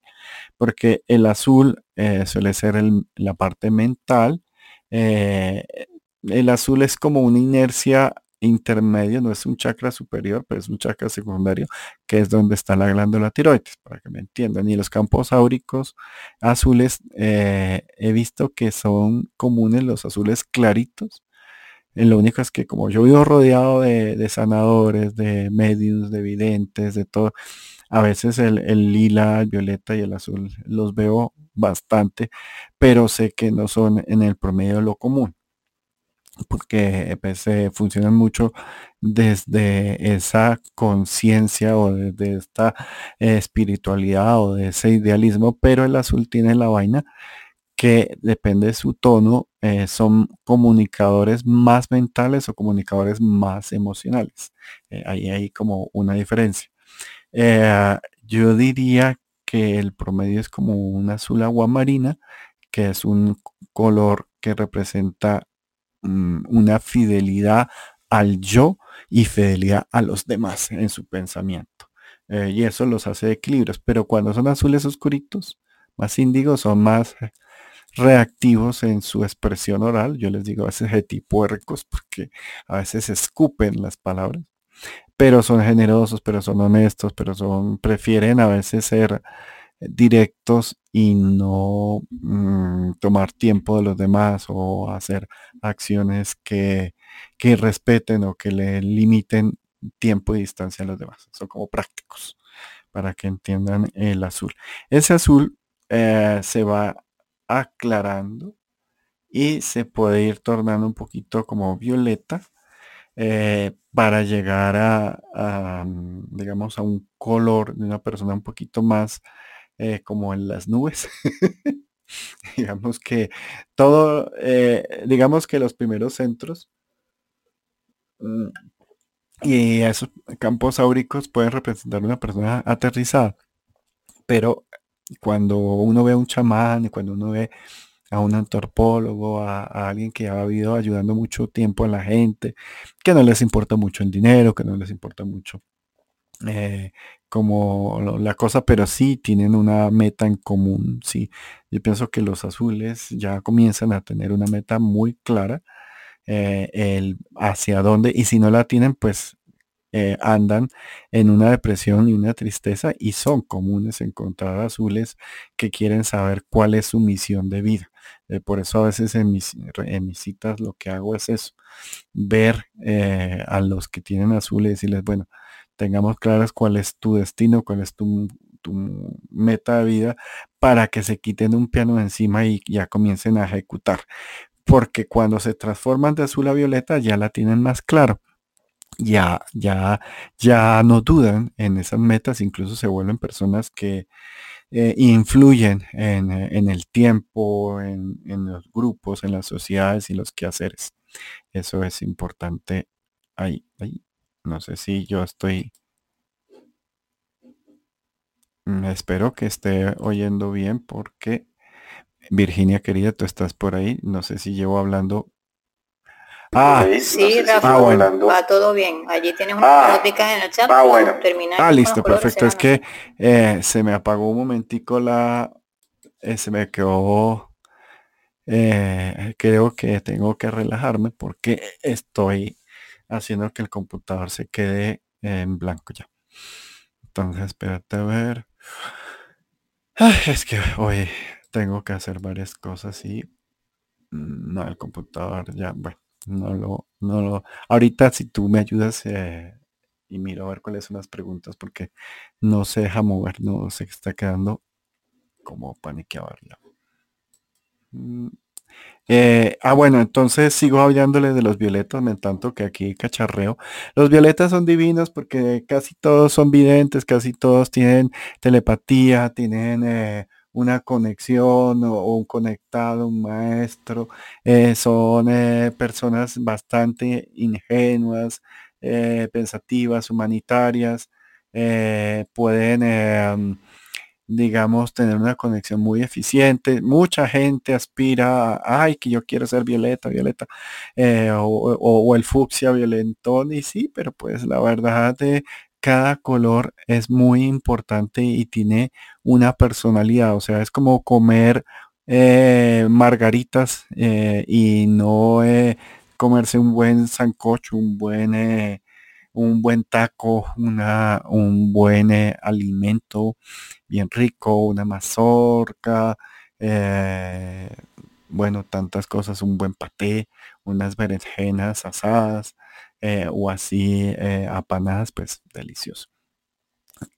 S2: Porque el azul eh, suele ser la parte mental. Eh, el azul es como una inercia intermedio, no es un chakra superior, pero es un chakra secundario, que es donde está la glándula tiroides, para que me entiendan. Y los campos áuricos azules, eh, he visto que son comunes los azules claritos. Eh, lo único es que como yo vivo rodeado de, sanadores, de medios, de videntes, de todo, a veces el, el, lila, el violeta y el azul los veo bastante, pero sé que no son en el promedio lo común porque pues, funcionan mucho desde esa conciencia o desde esta espiritualidad o de ese idealismo, pero el azul tiene la vaina que depende de su tono, eh, son comunicadores más mentales o comunicadores más emocionales. Eh, ahí hay como una diferencia. Eh, yo diría que el promedio es como un azul agua marina, que es un color que representa una fidelidad al yo y fidelidad a los demás en su pensamiento. Eh, y eso los hace equilibrios. Pero cuando son azules oscuritos, más índigos, son más reactivos en su expresión oral. Yo les digo a veces puercos porque a veces escupen las palabras. Pero son generosos, pero son honestos, pero son, prefieren a veces ser directos y no mm, tomar tiempo de los demás o hacer acciones que, que respeten o que le limiten tiempo y distancia a los demás. Son como prácticos para que entiendan el azul. Ese azul eh, se va aclarando y se puede ir tornando un poquito como violeta eh, para llegar a, mm, digamos, a un color de una persona un poquito más eh, como en las nubes. [laughs] digamos que todo, eh, digamos que los primeros centros mm, y esos campos áuricos pueden representar una persona aterrizada. Pero cuando uno ve a un chamán y cuando uno ve a un antropólogo, a, alguien que ha habido ayudando mucho tiempo a la gente, que no les importa mucho el dinero, que no les importa mucho eh, como la cosa, pero sí tienen una meta en común, sí. Yo pienso que los azules ya comienzan a tener una meta muy clara, eh, el hacia dónde, y si no la tienen, pues eh, andan en una depresión y una tristeza y son comunes encontrar azules que quieren saber cuál es su misión de vida. Eh, por eso a veces en mis, citas lo que hago es eso, ver a los que tienen azules y decirles, bueno, tengamos claras cuál es tu destino, cuál es tu, meta de vida, para que se quiten un piano encima y ya comiencen a ejecutar. Porque cuando se transforman de azul a violeta ya la tienen más claro. Ya, ya, ya no dudan en esas metas, incluso se vuelven personas que eh, influyen en, el tiempo, en, en los grupos, en las sociedades y los quehaceres. Eso es importante ahí, ahí. No sé si yo estoy... Mm, espero que esté oyendo bien porque Virginia querida, tú estás por ahí. No sé si llevo hablando.
S3: Ah, sí, Rafa, ah, va todo bien. Allí tienes una ah, en el chat. Ah,
S2: bueno. ah, listo, perfecto. Es que eh, se me apagó un momentico la... Eh, se me quedó... Eh, creo que tengo que relajarme porque estoy haciendo que el computador se quede en blanco ya. Entonces, espérate a ver. es que hoy tengo que hacer varias cosas y no, el computador ya, bueno, no lo, no lo. Ahorita si tú me ayudas eh, y miro a ver cuáles son las preguntas porque no se deja mover, no se está quedando como paniqueado. Mm, eh, ah, bueno, entonces sigo hablándole de los violetas, me tanto que aquí cacharreo. Los violetas son divinos porque casi todos son videntes, casi todos tienen telepatía, tienen eh, una conexión o, un conectado, un maestro. Eh, son personas bastante ingenuas, pensativas, humanitarias. pueden digamos, tener una conexión muy eficiente. Mucha gente aspira a, ay, que yo quiero ser violeta, violeta, eh, o, el fucsia violentón, y sí, pero pues la verdad de cada color es muy importante y tiene una personalidad, o sea, es como comer eh, margaritas eh, y no comerse un buen sancocho, un buen, eh, un buen taco, una, un buen eh, alimento bien rico, una mazorca, eh, bueno, tantas cosas, un buen paté, unas berenjenas asadas o así apanadas, pues delicioso.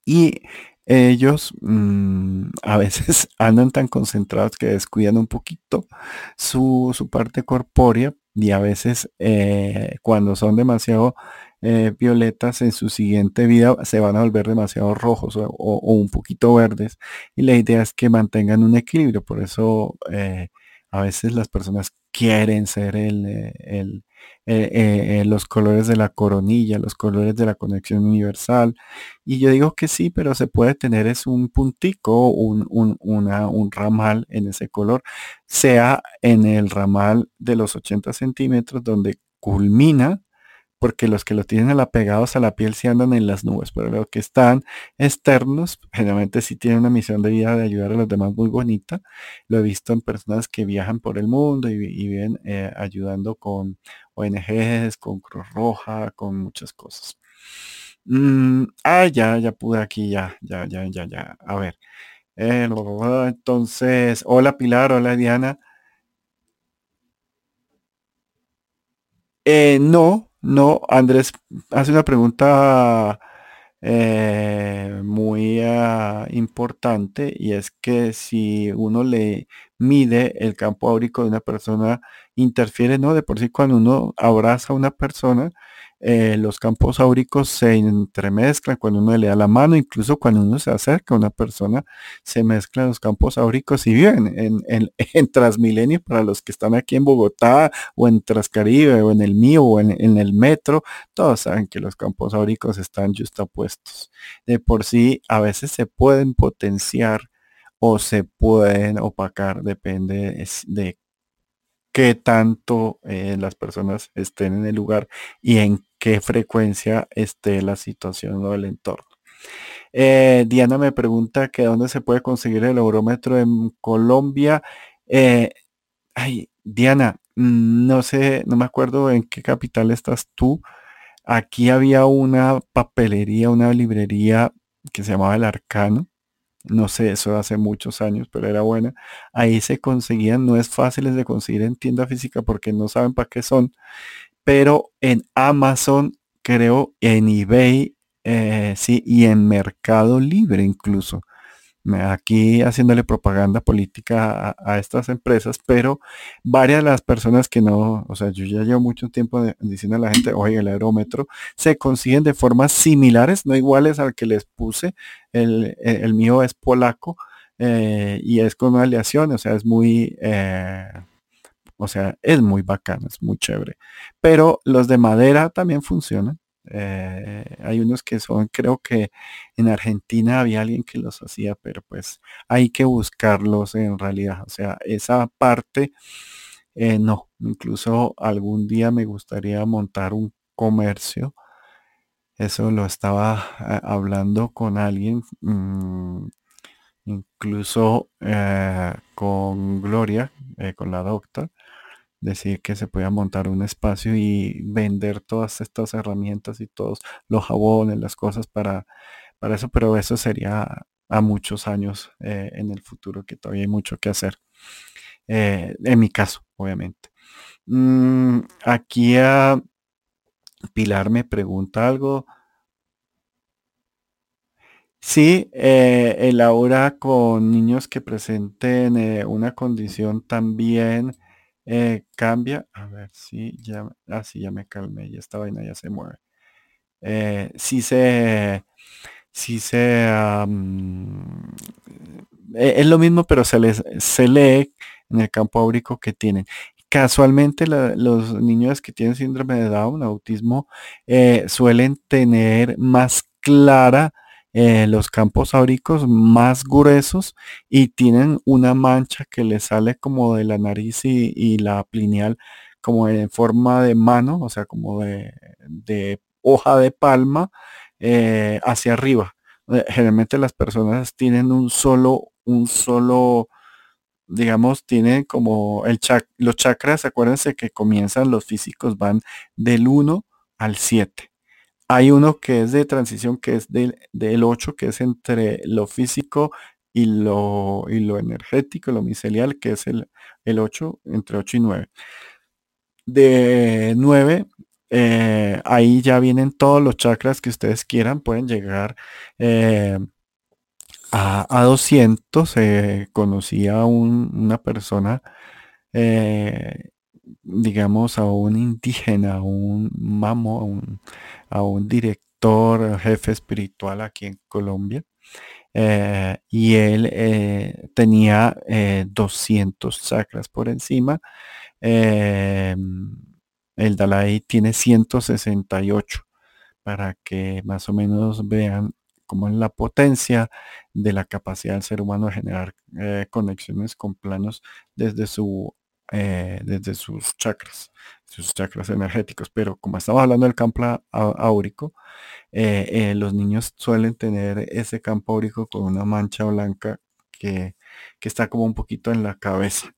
S2: Y ellos mm, a veces [laughs] andan tan concentrados que descuidan un poquito su, parte corpórea y a veces eh, cuando son demasiado eh, violetas en su siguiente vida se van a volver demasiado rojos o, un poquito verdes y la idea es que mantengan un equilibrio por eso eh, a veces las personas quieren ser el, eh, los colores de la coronilla, los colores de la conexión universal. Y yo digo que sí, pero se puede tener es un puntico, un, un, un ramal en ese color, sea en el ramal de los 80 centímetros donde culmina porque los que lo tienen apegados a la piel sí andan en las nubes, pero los que están externos, generalmente sí tienen una misión de vida de ayudar a los demás muy bonita. Lo he visto en personas que viajan por el mundo y, viven eh, ayudando con ONGs, con Cruz Roja, con muchas cosas. Mm, ah, ya, ya pude aquí, ya, ya, ya, ya, ya. A ver. Eh, entonces, hola Pilar, hola Diana. Eh, no, no, Andrés hace una pregunta eh, muy ah, importante y es que si uno le mide el campo áurico de una persona, interfiere, ¿no? De por sí cuando uno abraza a una persona, eh, los campos áuricos se entremezclan cuando uno le da la mano, incluso cuando uno se acerca a una persona, se mezclan los campos áuricos y bien en, [laughs] en, Transmilenio para los que están aquí en Bogotá o en Trascaribe o en el mío o en, en el metro, todos saben que los campos áuricos están justapuestos. De por sí a veces se pueden potenciar o se pueden opacar, depende de qué tanto eh, las personas estén en el lugar y en qué frecuencia esté la situación o el entorno. Eh, Diana me pregunta que dónde se puede conseguir el eurómetro en Colombia. Eh, ay, Diana, mm, no sé, no me acuerdo en qué capital estás tú. Aquí había una papelería, una librería que se llamaba El Arcano no sé, eso hace muchos años, pero era buena. Ahí se conseguían, no es fácil de conseguir en tienda física porque no saben para qué son, pero en Amazon, creo, en eBay, eh, sí, y en Mercado Libre incluso. Aquí haciéndole propaganda política a, estas empresas, pero varias de las personas que no, o sea, yo ya llevo mucho tiempo diciendo a la gente, oye, el aerómetro, se consiguen de formas similares, no iguales al que les puse, el, el mío es polaco eh, y es con una aleación, o sea, es muy... Eh, o sea, es muy bacano, es muy chévere. Pero los de madera también funcionan. Eh, hay unos que son, creo que en Argentina había alguien que los hacía, pero pues hay que buscarlos en realidad. O sea, esa parte, eh, no. Incluso algún día me gustaría montar un comercio. Eso lo estaba eh, hablando con alguien, mm, incluso con Gloria, con la doctora decir que se podía montar un espacio y vender todas estas herramientas y todos los jabones, las cosas para, para eso, pero eso sería a muchos años eh, en el futuro que todavía hay mucho que hacer. Eh, en mi caso, obviamente. Mm, aquí a Pilar me pregunta algo. Sí, eh, el aura con niños que presenten una condición también eh, cambia. A ver si ya, ah, ya me calmé, ya esta vaina ya se mueve. Eh, si se, si se, e, es lo mismo, pero se les, se lee en el campo áurico que tienen. Casualmente los niños que tienen síndrome de Down, autismo, eh, suelen tener más clara eh, los campos áuricos más gruesos y tienen una mancha que le sale como de la nariz y, la plineal como en forma de mano, o sea, como de, hoja de palma eh, hacia arriba. Eh, generalmente las personas tienen un solo, un solo digamos, tiene como el los chakras, acuérdense que comienzan los físicos, van del 1 al 7. Hay uno que es de transición, que es del, del 8, que es entre lo físico y lo, y lo energético, lo micelial, que es el, el 8, entre 8 y 9. De 9 eh, ahí ya vienen todos los chakras que ustedes quieran, pueden llegar eh, a, 200. Eh, conocí a una persona, digamos, a un indígena, a un mamo, a un, director, jefe espiritual aquí en Colombia. y él tenía 200 chakras por encima. El Dalai tiene 168 para que más o menos vean cómo es la potencia de la capacidad del ser humano de generar eh, conexiones con planos desde su eh, desde sus chakras, sus chakras energéticos. Pero como estamos hablando del campo áurico, eh, los niños suelen tener ese campo áurico con una mancha blanca que, que está como un poquito en la cabeza.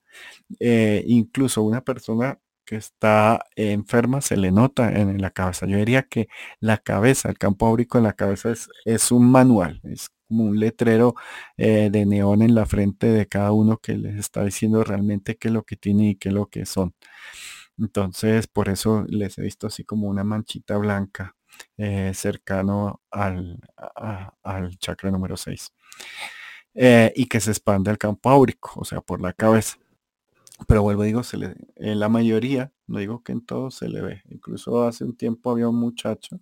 S2: incluso una persona que está enferma se le nota en, la cabeza. Yo diría que la cabeza, el campo áurico en la cabeza es, es un manual, como un letrero eh, de neón en la frente de cada uno que les está diciendo realmente qué es lo que tiene y qué es lo que son. Entonces, por eso les he visto así como una manchita blanca eh, cercano al, al, chakra número 6. Eh, y que se expande al campo áurico, o sea, por la cabeza. Pero vuelvo, digo, se le, en la mayoría, no digo que en todo se le ve. Incluso hace un tiempo había un muchacho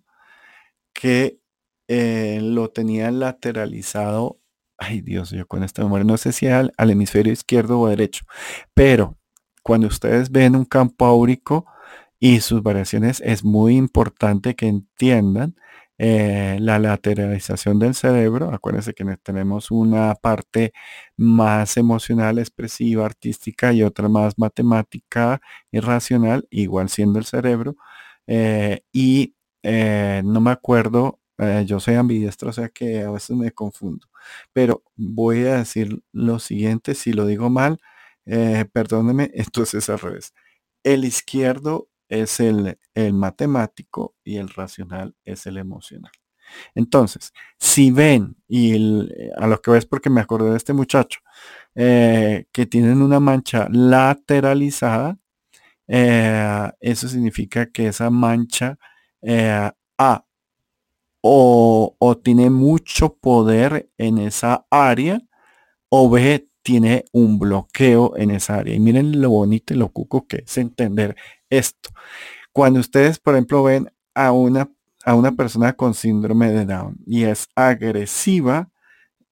S2: que eh, lo tenía lateralizado. Ay Dios, yo con esta memoria no sé si al, al hemisferio izquierdo o derecho. Pero cuando ustedes ven un campo áurico y sus variaciones, es muy importante que entiendan eh, la lateralización del cerebro. Acuérdense que tenemos una parte más emocional, expresiva, artística y otra más matemática y racional, igual siendo el cerebro. Eh, y no me acuerdo, yo soy ambidiestro, o sea que a veces me confundo. Pero voy a decir lo siguiente, si lo digo mal, perdóneme, [laughs] entonces al revés. El izquierdo es el, matemático y el racional es el emocional. Entonces, si ven, y a lo que ves porque me acordé de este muchacho, eh, que tienen una mancha lateralizada, eh, eso significa que esa mancha eh, A o, tiene mucho poder en esa área o B tiene un bloqueo en esa área. Y miren lo bonito y lo cuco que es entender esto. Cuando ustedes, por ejemplo, ven a una, a una persona con síndrome de Down y es agresiva,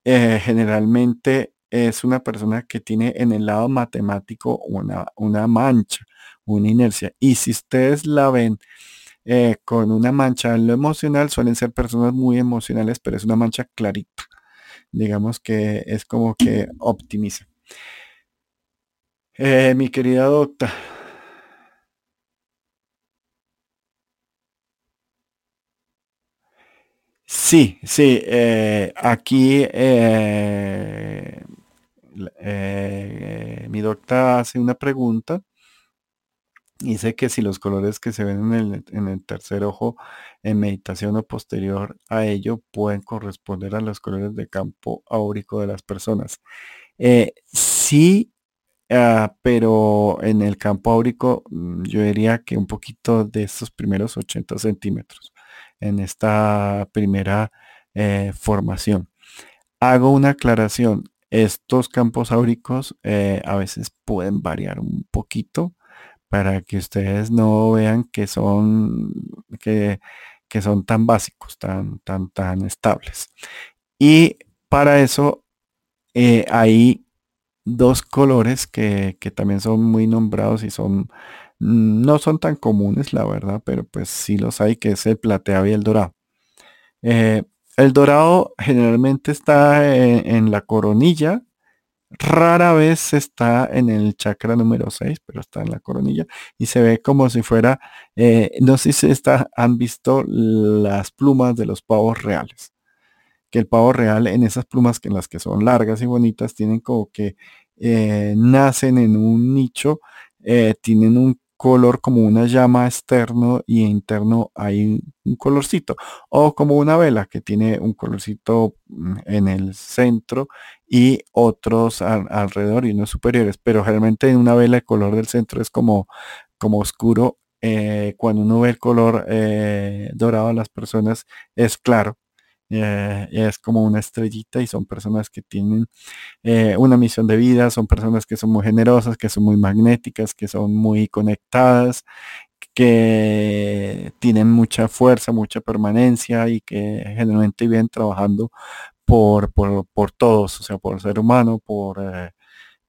S2: eh, generalmente es una persona que tiene en el lado matemático una, una mancha, una inercia. Y si ustedes la ven eh, con una mancha en lo emocional, suelen ser personas muy emocionales, pero es una mancha clarita. Digamos que es como que [laughs] optimiza. Eh, mi querida docta, Sí, sí, eh, aquí mi doctora hace una pregunta. Dice que si los colores que se ven en el, tercer ojo en meditación o posterior a ello pueden corresponder a los colores de campo áurico de las personas. sí, ah, pero en el campo áurico mm, yo diría que un poquito de estos primeros 80 centímetros en esta primera eh, formación. Hago una aclaración. Estos campos áuricos eh, a veces pueden variar un poquito para que ustedes no vean que son, que, son tan básicos, tan, tan, tan estables. Y para eso eh, hay dos colores que, que, también son muy nombrados y son Mm, no son tan comunes, la verdad, pero pues sí los hay, que es el plateado y el dorado. Eh, el dorado generalmente está en, la coronilla, rara vez está en el chakra número 6, pero está en la coronilla y se ve como si fuera, eh, no sé si está, han visto las plumas de los pavos reales, que el pavo real en esas plumas que en las que son largas y bonitas tienen como que nacen en un nicho, tienen un color como una llama externo y interno hay un colorcito o como una vela que tiene un colorcito mm, en el centro y otros alrededor y unos superiores pero realmente en una vela el color del centro es como como oscuro eh, cuando uno ve el color eh, dorado a las personas es claro eh, es como una estrellita y son personas que tienen eh, una misión de vida, son personas que son muy generosas, que son muy magnéticas, que son muy conectadas, que tienen mucha fuerza, mucha permanencia y que generalmente vienen trabajando por, por, todos, o sea, por el ser humano, por, eh,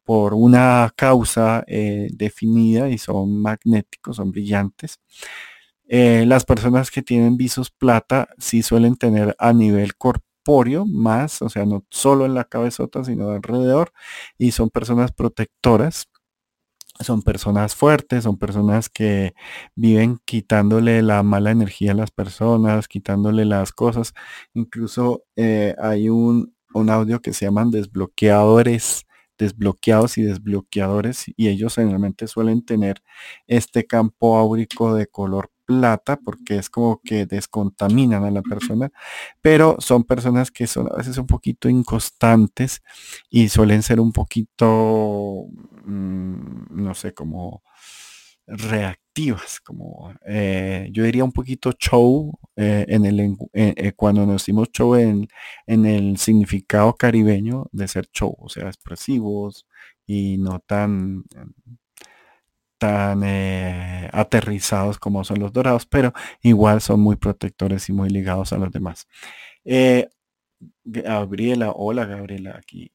S2: por una causa definida y son magnéticos, son brillantes. Eh, las personas que tienen visos plata sí suelen tener a nivel corpóreo más, o sea, no solo en la cabezota, sino alrededor, y son personas protectoras. Son personas fuertes, son personas que viven quitándole la mala energía a las personas, quitándole las cosas. Incluso eh, hay un, un audio que se llaman desbloqueadores desbloqueados y desbloqueadores y ellos generalmente suelen tener este campo áurico de color plata porque es como que descontaminan a la persona, pero son personas que son a veces un poquito inconstantes y suelen ser un poquito, mm, no sé, como reactivas, como eh, yo diría un poquito show eh, en el eh, cuando nos decimos show en, en el significado caribeño de ser show, o sea, expresivos y no tan tan eh, aterrizados como son los dorados, pero igual son muy protectores y muy ligados a los demás. Eh, Gabriela, hola Gabriela, aquí.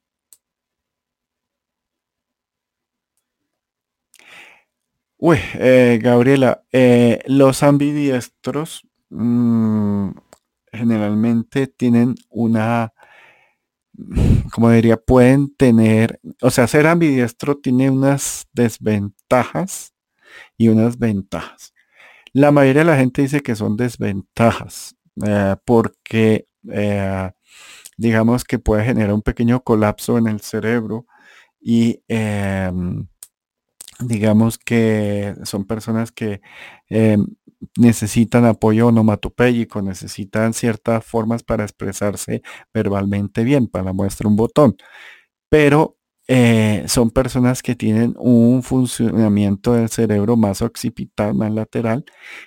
S2: Uy, eh, Gabriela, los ambidiestros mm, generalmente tienen una como diría, pueden tener, o sea, ser ambidiestro tiene unas desventajas y unas ventajas. La mayoría de la gente dice que son desventajas, eh, porque eh, digamos que puede generar un pequeño colapso en el cerebro y em, digamos que son personas que em, necesitan apoyo onomatopéyico, necesitan ciertas formas para expresarse verbalmente bien, para muestra un botón. Pero eh, son personas que tienen un funcionamiento del cerebro más occipital, más lateral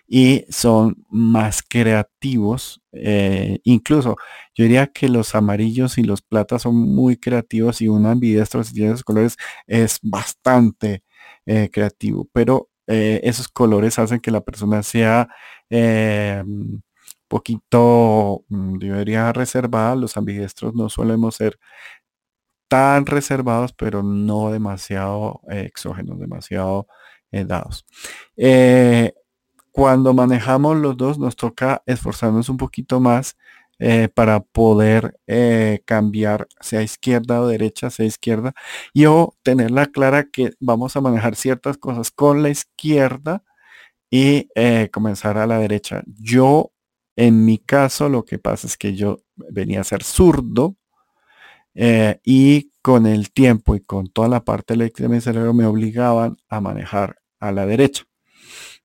S2: y son más creativos. Eh, incluso yo diría que los amarillos y los platas son muy creativos y un ambidiestro si tiene esos colores es bastante eh, creativo, pero eh, esos colores hacen que la persona sea eh, poquito, mm, debería reservada. Los ambidiestros no solemos ser tan reservados, pero no demasiado exógenos, demasiado dados. cuando manejamos los dos nos toca esforzarnos un poquito más eh, para poder eh, cambiar sea izquierda o derecha, sea izquierda, y o tenerla clara que vamos a manejar ciertas cosas con la izquierda y eh, comenzar a la derecha. Yo, en mi caso, lo que pasa es que yo venía a ser zurdo y con el tiempo y con toda la parte eléctrica de mi cerebro me obligaban a manejar a la derecha.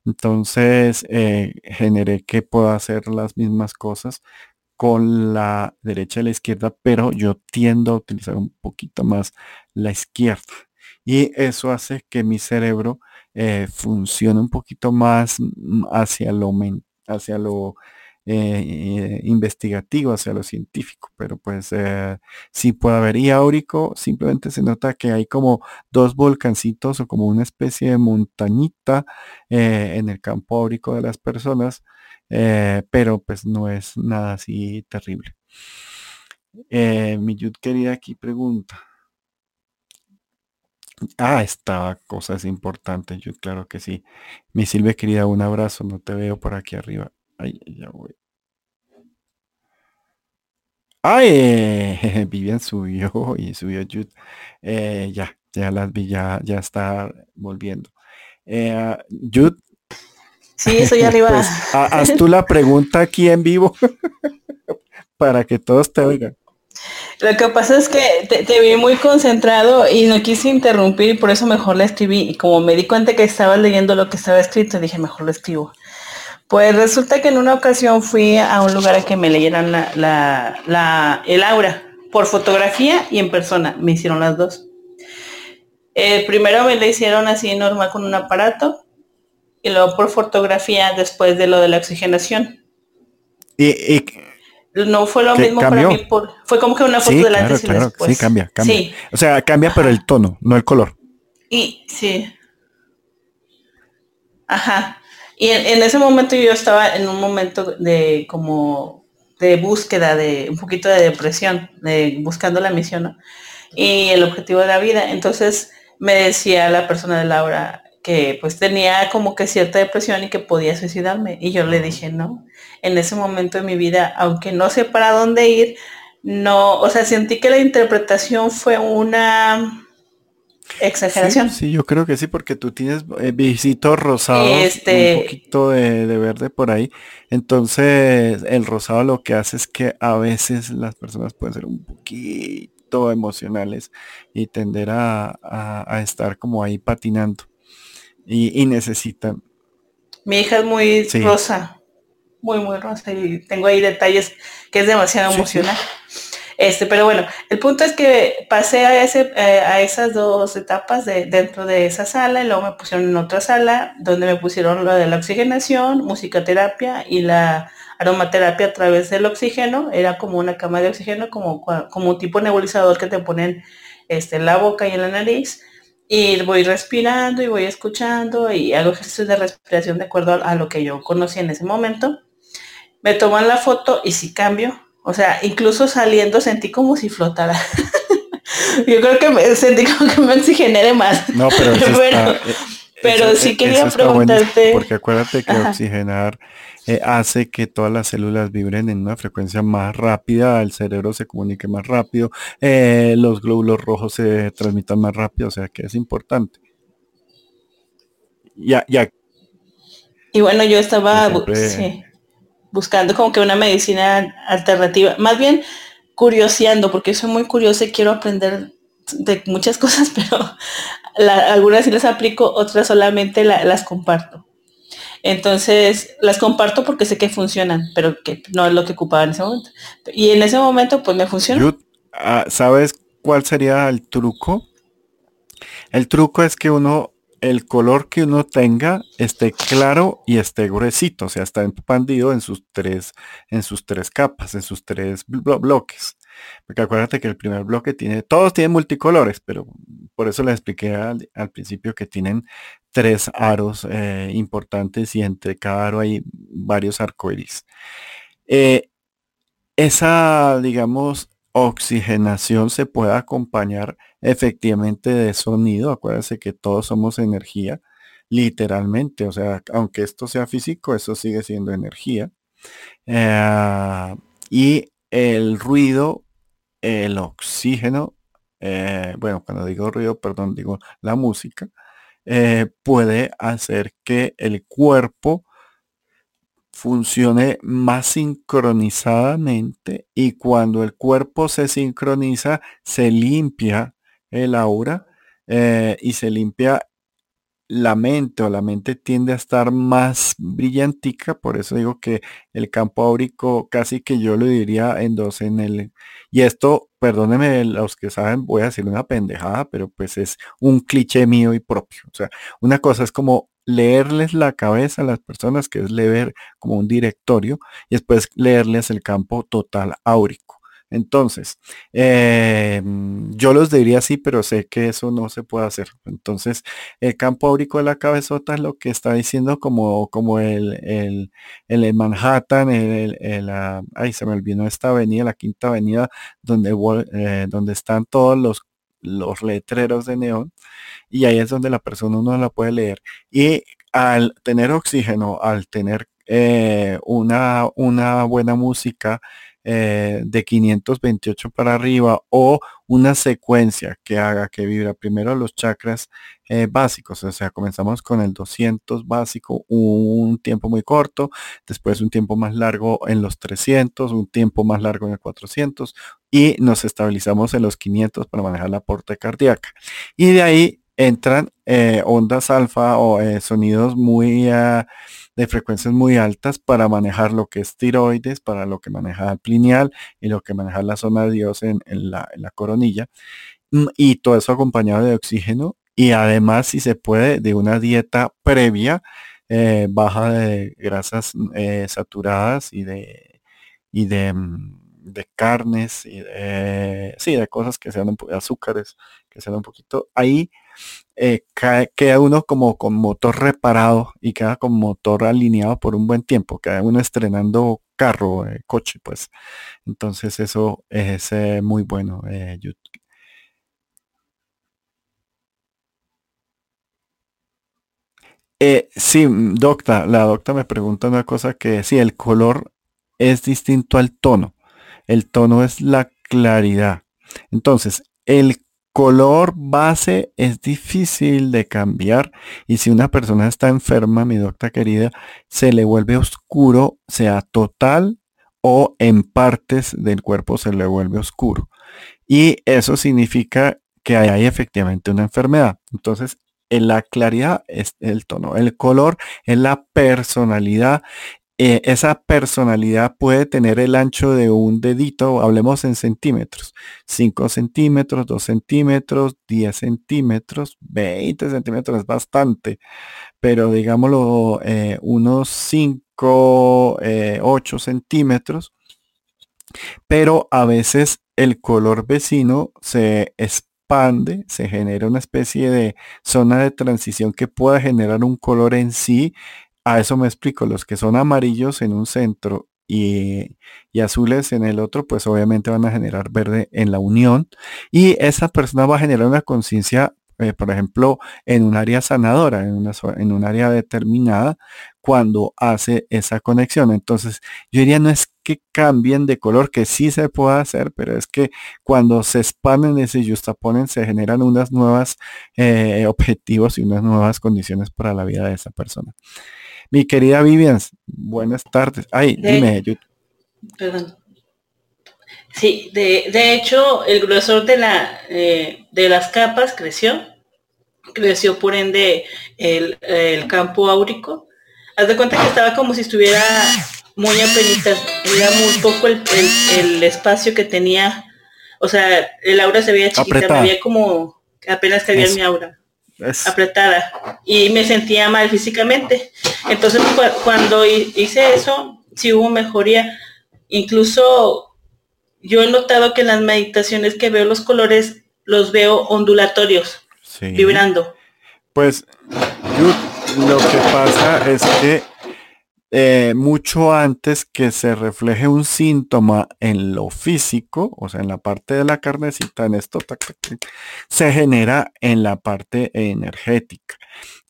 S2: Entonces generé que puedo hacer las mismas cosas con la derecha y la izquierda, pero yo tiendo a utilizar un poquito más la izquierda. Y eso hace que mi cerebro eh, funcione un poquito más mm, hacia lo, hacia lo eh, investigativo, hacia lo científico, pero pues eh, sí puede haber. Y áurico simplemente se nota que hay como dos volcancitos o como una especie de montañita en el campo áurico de las personas eh, pero pues no es nada así terrible. Eh, mi Yud querida aquí pregunta. Ah, esta cosa es importante, yo claro que sí. Mi Silvia querida, un abrazo, no te veo por aquí arriba. Ay, ya voy. Ay, [laughs] Vivian subió [laughs] y subió. Eh, ya, ya las vi, ya, ya está volviendo. Eh,
S3: Sí, eso ya arriba. Pues,
S2: haz tú la pregunta aquí en vivo [laughs] para que todos te oigan.
S4: Lo que pasa es que te, vi muy concentrado y no quise interrumpir, por eso mejor la escribí. Y como me di cuenta que estaba leyendo lo que estaba escrito, dije, mejor lo escribo. Pues resulta que en una ocasión fui a un lugar a que me leyeran la, el aura, por fotografía y en persona. Me hicieron las dos. Eh, primero me la hicieron así normal con un aparato y luego por fotografía después de lo de la oxigenación.
S2: Y,
S4: no fue lo mismo para mí, fue como que una foto de antes y después.
S2: Sí, cambia, cambia. O sea, cambia pero el tono, no el color.
S4: Y sí. Ajá. Y en, ese momento yo estaba en un momento de como de búsqueda, de un poquito de depresión, de buscando la misión y el objetivo de la vida. Entonces me decía la persona de Laura que pues tenía como que cierta depresión y que podía suicidarme. Y yo le dije, no, en ese momento de mi vida, aunque no sé para dónde ir, no, o sea, sentí que la interpretación fue una exageración.
S2: Sí, yo creo que sí, porque tú tienes eh, visitos rosados, este... un poquito de, de, verde por ahí. Entonces, el rosado lo que hace es que a veces las personas pueden ser un poquito emocionales y tender a, a estar como ahí patinando y, necesitan.
S4: Mi hija es muy rosa, muy, muy rosa y tengo ahí detalles que es demasiado emocional. Este, pero bueno, el punto es que pasé a, ese, eh, a esas dos etapas de, dentro de esa sala y luego me pusieron en otra sala donde me pusieron lo de la oxigenación, musicoterapia y la aromaterapia a través del oxígeno. Era como una cama de oxígeno, como, como un tipo nebulizador que te ponen este, en la boca y en la nariz y voy respirando y voy escuchando y hago ejercicios de respiración de acuerdo a, lo que yo conocí en ese momento. Me toman la foto y sí cambio. O sea, incluso saliendo sentí como si flotara. [laughs] yo creo que me sentí como que me oxigené más.
S2: No, pero, [laughs]
S4: eh, pero, sí quería preguntarte.
S2: porque acuérdate que oxigenar eh, hace que todas las células vibren en una frecuencia más rápida, el cerebro se comunique más rápido, eh, los glóbulos rojos se transmitan más rápido, o sea que es importante. Ya, ya.
S4: Y bueno, yo estaba buscando como que una medicina alternativa, más bien curioseando, porque soy muy curiosa y quiero aprender de muchas [laughs] cosas, pero algunas sí las aplico, otras solamente las comparto. Entonces, las comparto porque sé que funcionan, pero que no es lo que ocupaba en ese momento. Y en ese momento, pues me funcionó.
S2: Ah, ¿Sabes cuál sería el truco? El truco es que uno, el color que uno tenga esté claro y esté gruesito, o sea, está expandido en sus tres, en sus tres capas, en sus tres bloques. Porque acuérdate que el primer bloque tiene, todos tienen multicolores, pero por eso les expliqué al, principio que tienen tres aros eh, importantes y entre cada aro hay varios arcoíris. Eh, esa, digamos, oxigenación se puede acompañar efectivamente de sonido. Acuérdense que todos somos energía, literalmente. O sea, aunque esto sea físico, eso sigue siendo energía. Eh, y el ruido el oxígeno, eh, bueno, cuando digo ruido, perdón, digo la música, eh, puede hacer que el cuerpo funcione más sincronizadamente y cuando el cuerpo se sincroniza, se limpia el aura eh, y se limpia la mente o la mente tiende a estar más brillantica, por eso digo que el campo áurico casi que yo lo diría en dos en el y esto, perdónenme los que saben, voy a decir una pendejada, pero pues es un cliché mío y propio. O sea, una cosa es como leerles la cabeza a las personas, que es leer como un directorio, y después leerles el campo total áurico. Entonces, em, yo los diría así, pero sé que eso no se puede hacer. Entonces, el campo áurico de la cabezota es lo que está diciendo como, como el, el, el Manhattan, el, el, ah, ay, se me olvidó esta avenida, la quinta avenida, donde, eh, donde están todos los, los letreros de neón. Y ahí es donde la persona uno la puede leer. Y al tener oxígeno, al tener eh, una, una buena música, eh, de 528 para arriba o una secuencia que haga que vibra primero los chakras eh, básicos, o sea, comenzamos con el 200 básico, un tiempo muy corto, después un tiempo más largo en los 300, un tiempo más largo en el 400 y nos estabilizamos en los 500 para manejar la porta cardíaca. Y de ahí entran eh, ondas alfa o sonidos muy... Ah, de frecuencias muy altas para manejar lo que es tiroides, para lo que maneja el plineal y lo que maneja la zona de Dios en, la, coronilla. Mm, y todo eso acompañado de oxígeno y además, si se puede, de una dieta previa eh, baja de grasas eh, saturadas y de, y de, mm, de carnes y de, sí, de cosas que sean de azúcares, que sean un poquito ahí eh, queda uno como con motor reparado y queda con motor alineado por un buen tiempo, queda uno estrenando carro, eh, coche, pues. Entonces eso es eh, muy bueno. sí, docta, la docta me pregunta una cosa que si el color es distinto al tono. El tono es la claridad. Entonces, el color base es difícil de cambiar y si una persona está enferma, mi doctora querida, se le vuelve oscuro, sea total o en partes del cuerpo se le vuelve oscuro. Y eso significa que hay efectivamente una enfermedad. Entonces, en la claridad es el tono, el color es la personalidad eh, esa personalidad puede tener el ancho de un dedito, hablemos en centímetros, 5 centímetros, 2 centímetros, 10 centímetros, 20 centímetros es bastante, pero digámoslo eh, unos 5, 8 eh, centímetros, pero a veces el color vecino se expande, se genera una especie de zona de transición que pueda generar un color en sí a eso me explico, los que son amarillos en un centro y, azules en el otro, pues obviamente van a generar verde en la unión y esa persona va a generar una conciencia, eh, por ejemplo, en un área sanadora, en, una, en un área determinada, cuando hace esa conexión. Entonces, yo diría no es que cambien de color, que sí se puede hacer, pero es que cuando se expanden y se justaponen, se generan unas nuevas eh, [laughs] objetivos y unas nuevas condiciones para la vida de esa persona. Mi querida Vivian, buenas tardes. Ay, dime.
S4: Perdón. Sí, de, hecho, el grosor de, la, eh, de las capas creció. Creció por ende el, campo áurico. Haz de cuenta que estaba como si estuviera muy apenitas. Era muy poco el, espacio que tenía. O sea, el aura se veía chiquita, había como apenas que había mi aura apretada y me sentía mal físicamente. Entonces cuando hice eso, sí hubo mejoría. Incluso yo he notado que en las meditaciones que veo los colores, los veo ondulatorios, vibrando.
S2: Pues lo que pasa es que eh, mucho antes que se refleje un síntoma en lo físico, o sea, en la parte de la carnecita, en esto, se genera en la parte energética.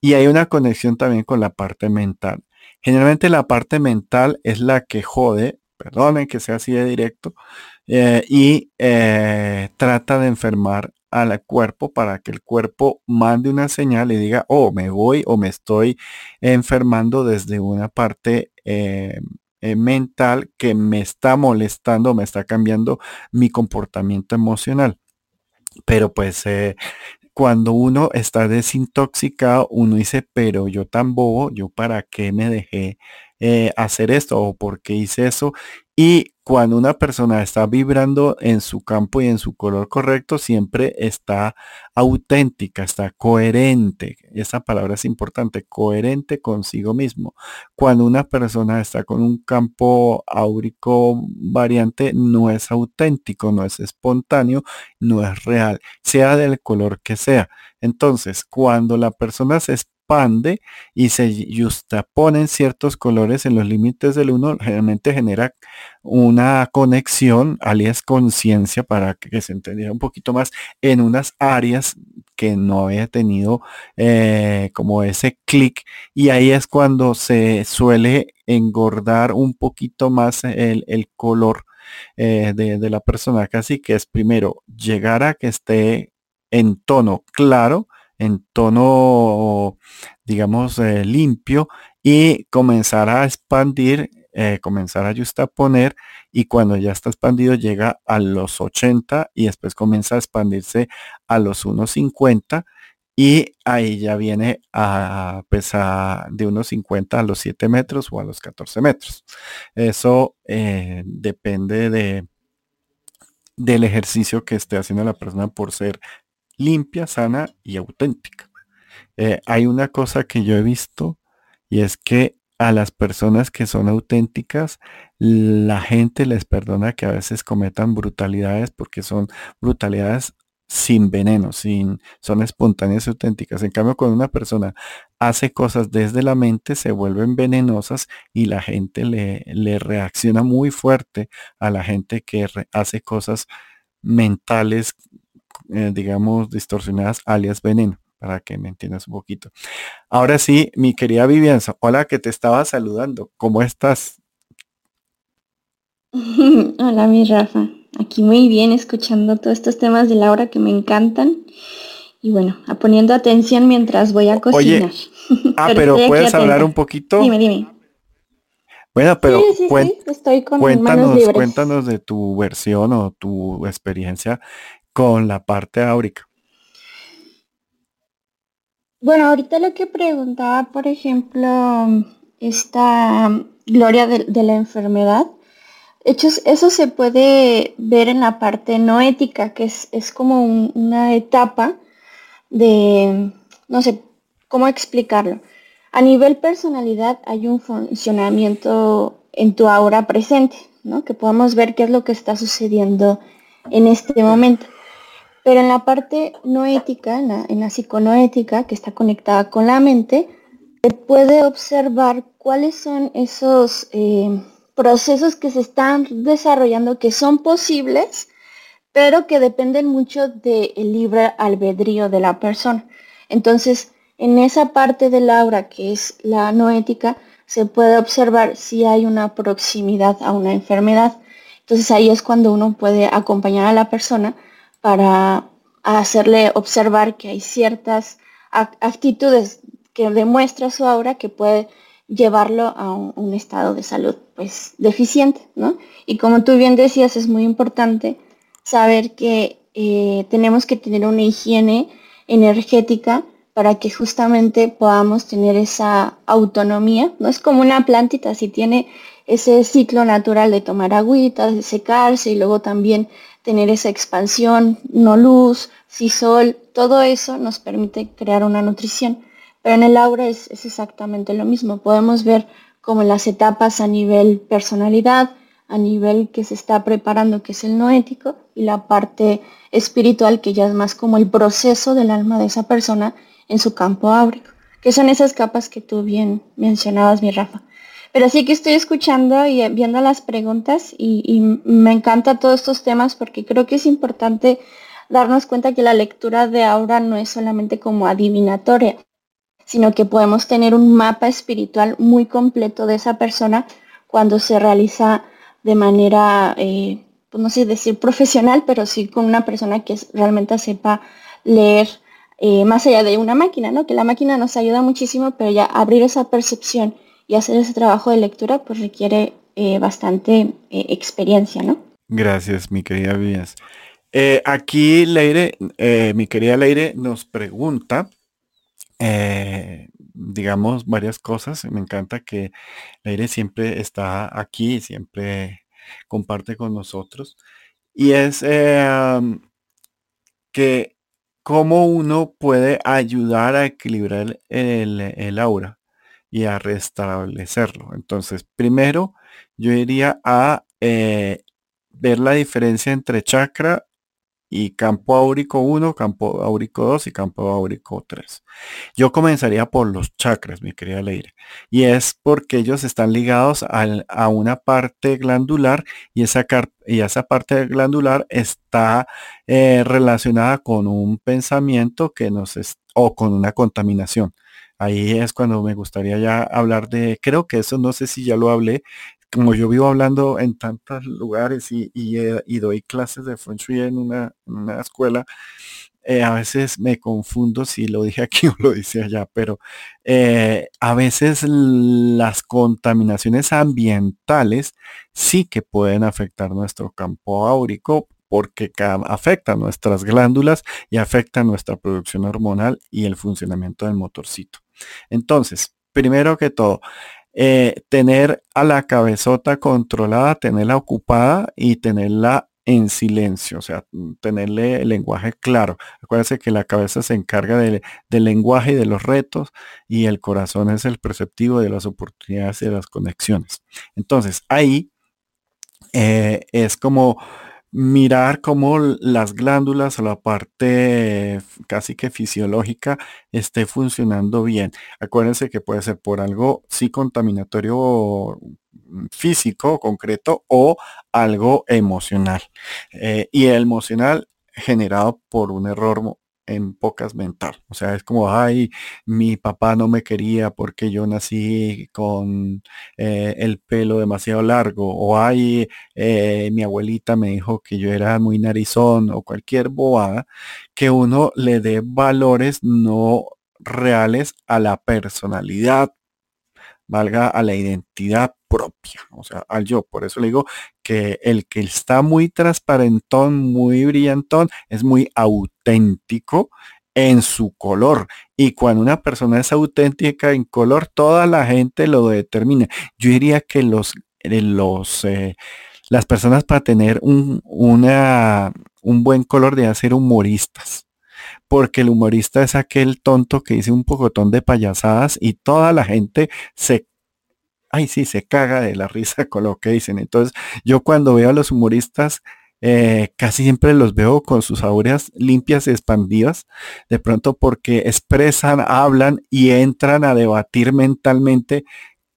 S2: Y hay una conexión también con la parte mental. Generalmente la parte mental es la que jode, perdonen que sea así de directo, eh, y eh, trata de enfermar al cuerpo para que el cuerpo mande una señal y diga, oh, me voy o me estoy enfermando desde una parte eh, eh, mental que me está molestando, me está cambiando mi comportamiento emocional. Pero pues eh, cuando uno está desintoxicado, uno dice, pero yo tan bobo, yo para qué me dejé hacer esto o por qué hice eso. Y cuando una persona está vibrando en su campo y en su color correcto, siempre está auténtica, está coherente. Esa palabra es importante, coherente consigo mismo. Cuando una persona está con un campo áurico variante, no es auténtico, no es espontáneo, no es real, sea del color que sea. Entonces, cuando la persona se expande y se justaponen ciertos colores en los límites del uno, generalmente genera una conexión, alias conciencia, para que se entendiera un poquito más en unas áreas que no había tenido eh, como ese clic. Y ahí es cuando se suele engordar un poquito más el, color eh, de, la persona. Casi que es primero llegar a que esté en tono claro, en tono, digamos, eh, limpio y comenzar a expandir, eh, comenzar a poner y cuando ya está expandido llega a los 80 y después comienza a expandirse a los 1.50 y ahí ya viene a pesar de unos 50 a los 7 metros o a los 14 metros. Eso eh, depende de, del ejercicio que esté haciendo la persona por ser limpia, sana y auténtica. Eh, hay una cosa que yo he visto y es que a las personas que son auténticas, la gente les perdona que a veces cometan brutalidades porque son brutalidades sin veneno, sin, son espontáneas y auténticas. En cambio, cuando una persona hace cosas desde la mente, se vuelven venenosas y la gente le, le reacciona muy fuerte a la gente que hace cosas mentales, eh, digamos, distorsionadas, alias veneno, para que me entiendas un poquito. Ahora sí, mi querida Vivianza, hola que te estaba saludando. ¿Cómo estás? [laughs]
S5: hola, mi Rafa. Aquí muy bien, escuchando todos estos temas de Laura que me encantan. Y bueno, poniendo atención mientras voy a cocinar.
S2: ah, [laughs] pero, ¿puedes hablar un poquito?
S5: Dime, dime.
S2: Bueno, pero Estoy con cuéntanos, cuéntanos de tu versión o tu experiencia con la parte áurica.
S5: Bueno, ahorita lo que preguntaba, por ejemplo, esta Gloria de la enfermedad, hechos, eso se puede ver en la parte no ética, que es, como una etapa de, no sé, ¿cómo explicarlo? A nivel personalidad hay un funcionamiento en tu aura presente, ¿no? Que podemos ver qué es lo que está sucediendo en este momento. Pero en la parte no ética, en la, en la psiconoética, que está conectada con la mente, se puede observar cuáles son esos... Eh, procesos que se están desarrollando que son posibles, pero que dependen mucho del libre albedrío de la persona. Entonces, en esa parte del aura que es la noética, se puede observar si hay una proximidad a una enfermedad. Entonces ahí es cuando uno puede acompañar a la persona para hacerle observar que hay ciertas actitudes que demuestra su aura que puede llevarlo a un, estado de salud pues deficiente, ¿no? Y como tú bien decías, es muy importante saber que eh, tenemos que tener una higiene energética para que justamente podamos tener esa autonomía, ¿no? Es como una plantita, si tiene ese ciclo natural de tomar agüita, de secarse y luego también tener esa expansión, no luz, si sol, todo eso nos permite crear una nutrición. Pero en el aura es, exactamente lo mismo. Podemos ver como las etapas a nivel personalidad, a nivel que se está preparando, que es el no ético, y la parte espiritual, que ya es más como el proceso del alma de esa persona en su campo áurico, que son esas capas que tú bien mencionabas, mi Rafa. Pero sí que estoy escuchando y viendo las preguntas y, y me encanta todos estos temas porque creo que es importante darnos cuenta que la lectura de aura no es solamente como adivinatoria, sino que podemos tener un mapa espiritual muy completo de esa persona cuando se realiza de manera, eh, pues no sé decir profesional, pero sí con una persona que realmente sepa leer eh, más allá de una máquina, ¿no? Que la máquina nos ayuda muchísimo, pero ya abrir esa percepción y hacer ese trabajo de lectura, pues requiere eh, bastante experiencia, ¿no?
S2: Gracias, mi querida Vías. aquí Leire, mi querida Leire nos pregunta eh, digamos, varias cosas. Me encanta que Leire siempre está aquí, siempre comparte con nosotros. Y es eh, que cómo uno puede ayudar a equilibrar el, aura y a restablecerlo. Entonces, primero yo iría a eh, ver la diferencia entre chakra y campo áurico 1, campo áurico 2 y campo áurico 3. Yo comenzaría por los chakras, mi querida Leire. Y es porque ellos están ligados a, una parte glandular y esa, y esa parte glandular está eh, relacionada con un pensamiento que nos es, o con una contaminación. Ahí es cuando me gustaría ya hablar de, creo que eso no sé si ya lo hablé, como yo vivo hablando en tantos lugares y, y, doy clases de Feng Shui en una, escuela, eh, a veces me confundo si lo dije aquí [laughs] o lo dice allá, pero eh, a veces las contaminaciones ambientales sí que pueden afectar nuestro campo áurico porque afectan nuestras glándulas y afectan nuestra producción hormonal y el funcionamiento del motorcito. Entonces, primero que todo, eh, tener a la cabezota controlada, tenerla ocupada y tenerla en silencio, o sea, tenerle el lenguaje claro. Acuérdense que la cabeza se encarga del lenguaje y de los retos y el corazón es el perceptivo de las oportunidades y de las conexiones. Entonces, ahí eh, es como mirar cómo las glándulas o la parte casi que fisiológica esté funcionando bien. Acuérdense que puede ser por algo sí contaminatorio mm, físico, concreto, o algo emocional. Eh, y el emocional generado por un error en pocas mental. O sea, es como, ay, mi papá no me quería porque yo nací con eh, el pelo demasiado largo. O ay, eh, mi abuelita me dijo que yo era muy narizón o cualquier bobada, que uno le dé valores no reales a la personalidad, valga a la identidad propia, o sea, al yo. Por eso le digo que el que está muy transparentón, muy brillantón, es muy auténtico en su color. Y cuando una persona es auténtica en color, toda la gente lo determina. Yo diría que los, eh, los eh, las personas para tener un, una, un buen color de ser humoristas. Porque el humorista es aquel tonto que dice un pocotón de payasadas y toda la gente se ay, sí, se caga de la risa con lo que dicen. Entonces, yo cuando veo a los humoristas, eh, casi siempre los veo con sus aureas limpias y expandidas, de pronto porque expresan, hablan y entran a debatir mentalmente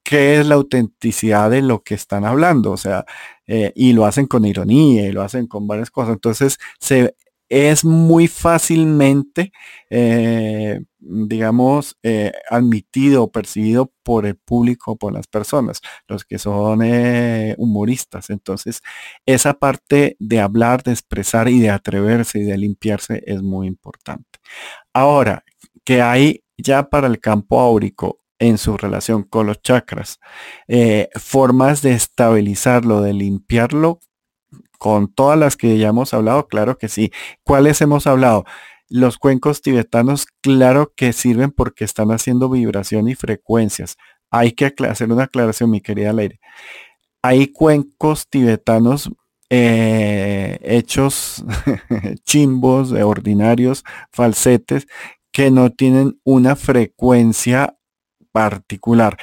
S2: qué es la autenticidad de lo que están hablando, o sea, eh, y lo hacen con ironía y lo hacen con varias cosas. Entonces, se es muy fácilmente, eh, digamos, eh, admitido o percibido por el público, por las personas, los que son eh, humoristas. Entonces, esa parte de hablar, de expresar y de atreverse y de limpiarse es muy importante. Ahora, que hay ya para el campo áurico en su relación con los chakras, formas de estabilizarlo, de limpiarlo con todas las que ya hemos hablado, claro que sí. ¿Cuáles hemos hablado? Los cuencos tibetanos, claro que sirven porque están haciendo vibración y frecuencias. Hay que hacer una aclaración, mi querida Leire. Hay cuencos tibetanos eh, hechos [laughs] chimbos, ordinarios, falsetes, que no tienen una frecuencia particular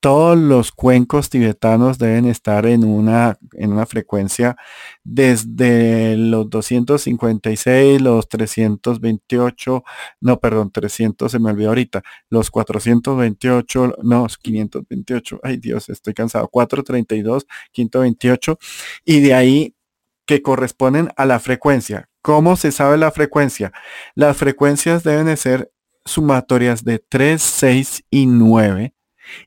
S2: todos los cuencos tibetanos deben estar en una, en una frecuencia desde los 256, los 328, no, perdón, 300 se me olvidó ahorita, los 428, no, 528, ay Dios, estoy cansado, 432, 528, y de ahí que corresponden a la frecuencia. ¿Cómo se sabe la frecuencia? Las frecuencias deben ser sumatorias de 3, 6 y 9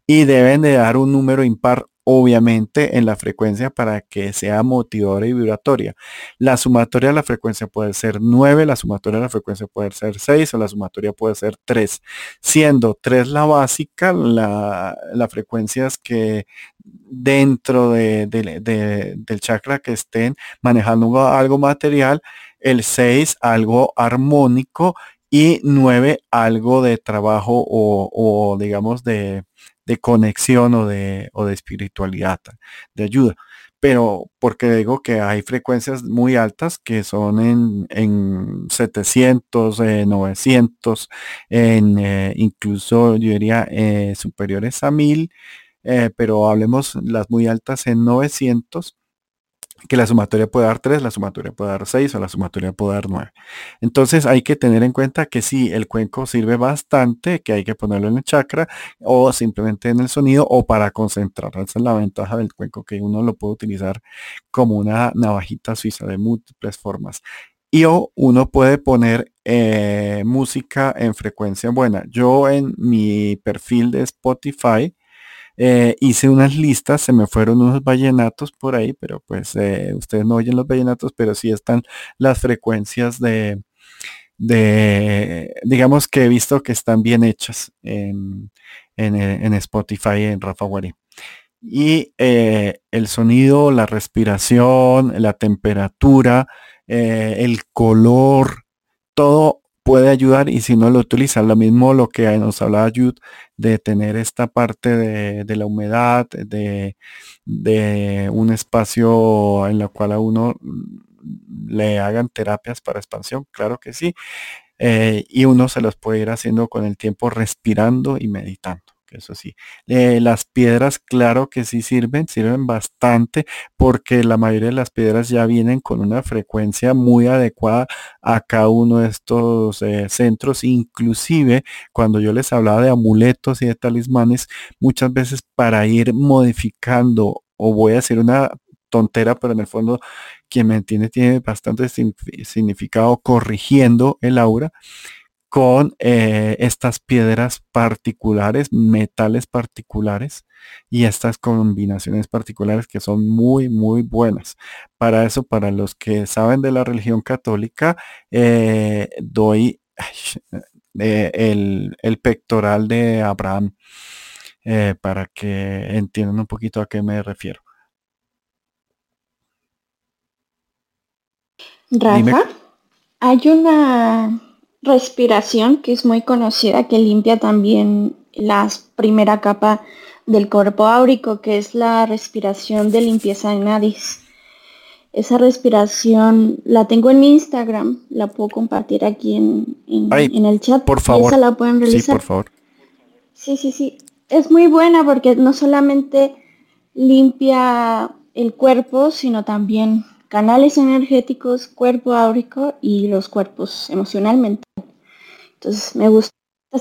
S2: y deben de dar un número impar obviamente en la frecuencia para que sea motivadora y vibratoria. La sumatoria de la frecuencia puede ser 9, la sumatoria de la frecuencia puede ser 6 o la sumatoria puede ser 3. Siendo 3 la básica, la, frecuencia es que dentro de, del chakra que estén manejando algo material, el 6 algo armónico y 9 algo de trabajo o digamos de, de conexión o de, o de espiritualidad, de ayuda. Pero porque digo que hay frecuencias muy altas que son en, en 700, 900, en eh, incluso yo diría eh, superiores a 1000, eh, pero hablemos las muy altas en 900 que la sumatoria puede dar 3, la sumatoria puede dar 6 o la sumatoria puede dar 9. Entonces hay que tener en cuenta que si el cuenco sirve bastante, que hay que ponerlo en el chakra o simplemente en el sonido o para concentrar. Esa es la ventaja del cuenco, que uno lo puede utilizar como una navajita suiza de múltiples formas. Y o uno puede poner eh, música en frecuencia buena. Yo en mi perfil de Spotify, eh, hice unas listas, se me fueron unos vallenatos por ahí, pero pues eh, ustedes no oyen los vallenatos, pero sí están las frecuencias de, de, digamos que he visto que están bien hechas en, en, Spotify, en Rafa Guarín. Y el sonido, la respiración, la temperatura, el color, todo puede ayudar y si no lo utiliza, lo mismo lo que nos hablaba Jude de tener esta parte de, la humedad, de, un espacio en la cual a uno le hagan terapias para expansión, claro que sí, eh, y uno se los puede ir haciendo con el tiempo respirando y meditando eso sí. Eh, las piedras, claro que sí sirven, sirven bastante porque la mayoría de las piedras ya vienen con una frecuencia muy adecuada a cada uno de estos eh, centros. Inclusive cuando yo les hablaba de amuletos y de talismanes, muchas veces para ir modificando o voy a decir una tontera, pero en el fondo quien me entiende tiene bastante significado corrigiendo el aura con eh, estas piedras particulares, metales particulares y estas combinaciones particulares que son muy, muy buenas. Para eso, para los que saben de la religión católica, eh, doy eh, el, pectoral de Abraham para que entiendan un poquito a qué me refiero.
S5: Rafa, hay una respiración, que es muy conocida, que limpia también la primera capa del cuerpo áurico, que es la respiración de limpieza de nadis. Esa respiración la tengo en mi Instagram, la puedo compartir aquí en, en, el chat.
S2: Por favor.
S5: la pueden realizar.
S2: Sí, por favor.
S5: Sí, sí, sí. Es muy buena porque no solamente limpia el cuerpo, sino también canales energéticos, cuerpo áurico y los cuerpos emocionalmente. Entonces me gusta,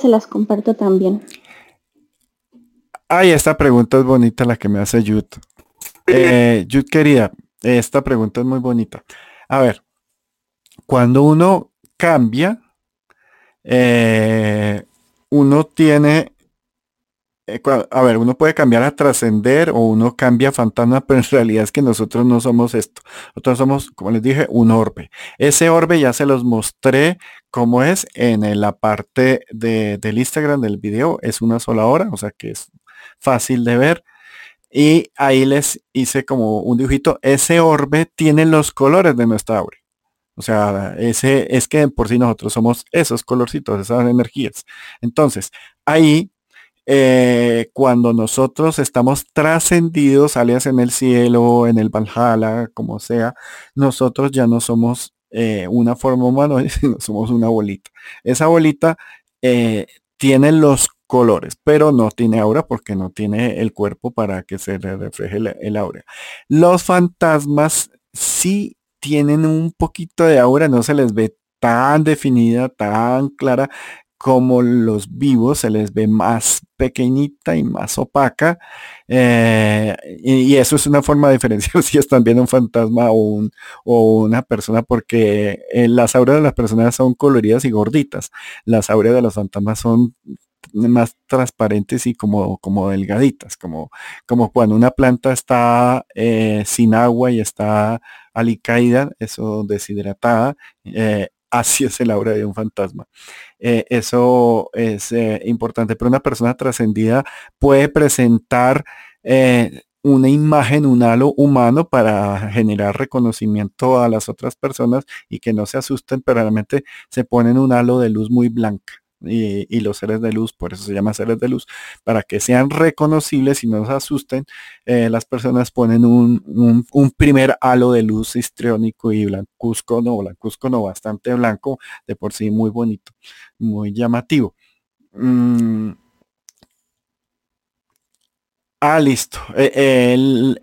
S5: se las comparto también.
S2: Ay, esta pregunta es bonita la que me hace Yud. [laughs] Eh, Yud querida, esta pregunta es muy bonita. A ver, cuando uno cambia, eh, uno tiene a ver, uno puede cambiar a trascender o uno cambia fantasma, [laughs] pero en realidad es que nosotros no somos esto. Nosotros somos, como les dije, un orbe. Ese orbe ya se los mostré cómo es en la parte de, del Instagram del video. Es una sola hora, o sea que es fácil de ver. Y ahí les hice como un dibujito. Ese orbe tiene los colores de nuestra aura. O sea, ese es que por sí nosotros somos esos colorcitos, esas energías. Entonces, ahí eh, cuando nosotros estamos trascendidos, alias en el cielo, en el Valhalla, como sea, nosotros ya no somos eh, una forma humana, [laughs] sino somos una bolita. Esa bolita eh, tiene los colores, pero no tiene aura porque no tiene el cuerpo para que se le refleje el, aura. Los fantasmas sí tienen un poquito de aura, no se les ve tan definida, tan clara como los vivos se les ve más pequeñita y más opaca. Eh, y, eso es una forma de diferenciar [laughs] si están viendo un fantasma o, un, o una persona, porque eh, las auras de las personas son coloridas y gorditas. Las auras de los fantasmas son más transparentes y como, como delgaditas, como, como cuando una planta está eh, sin agua y está alicaída, eso deshidratada, [laughs] así es el aura de un fantasma. Eh, eso es eh, importante, pero una persona trascendida puede presentar eh, una imagen, un halo humano para generar reconocimiento a las otras personas y que no se asusten, pero realmente se ponen un halo de luz muy blanca y, los seres de luz, por eso se llama seres de luz, para que sean reconocibles y no se asusten, eh, las personas ponen un, primer halo de luz histriónico y blancuzco, no, blancuzco no, bastante blanco, de por sí muy bonito, muy llamativo. Mm. Ah, listo. Eh, el,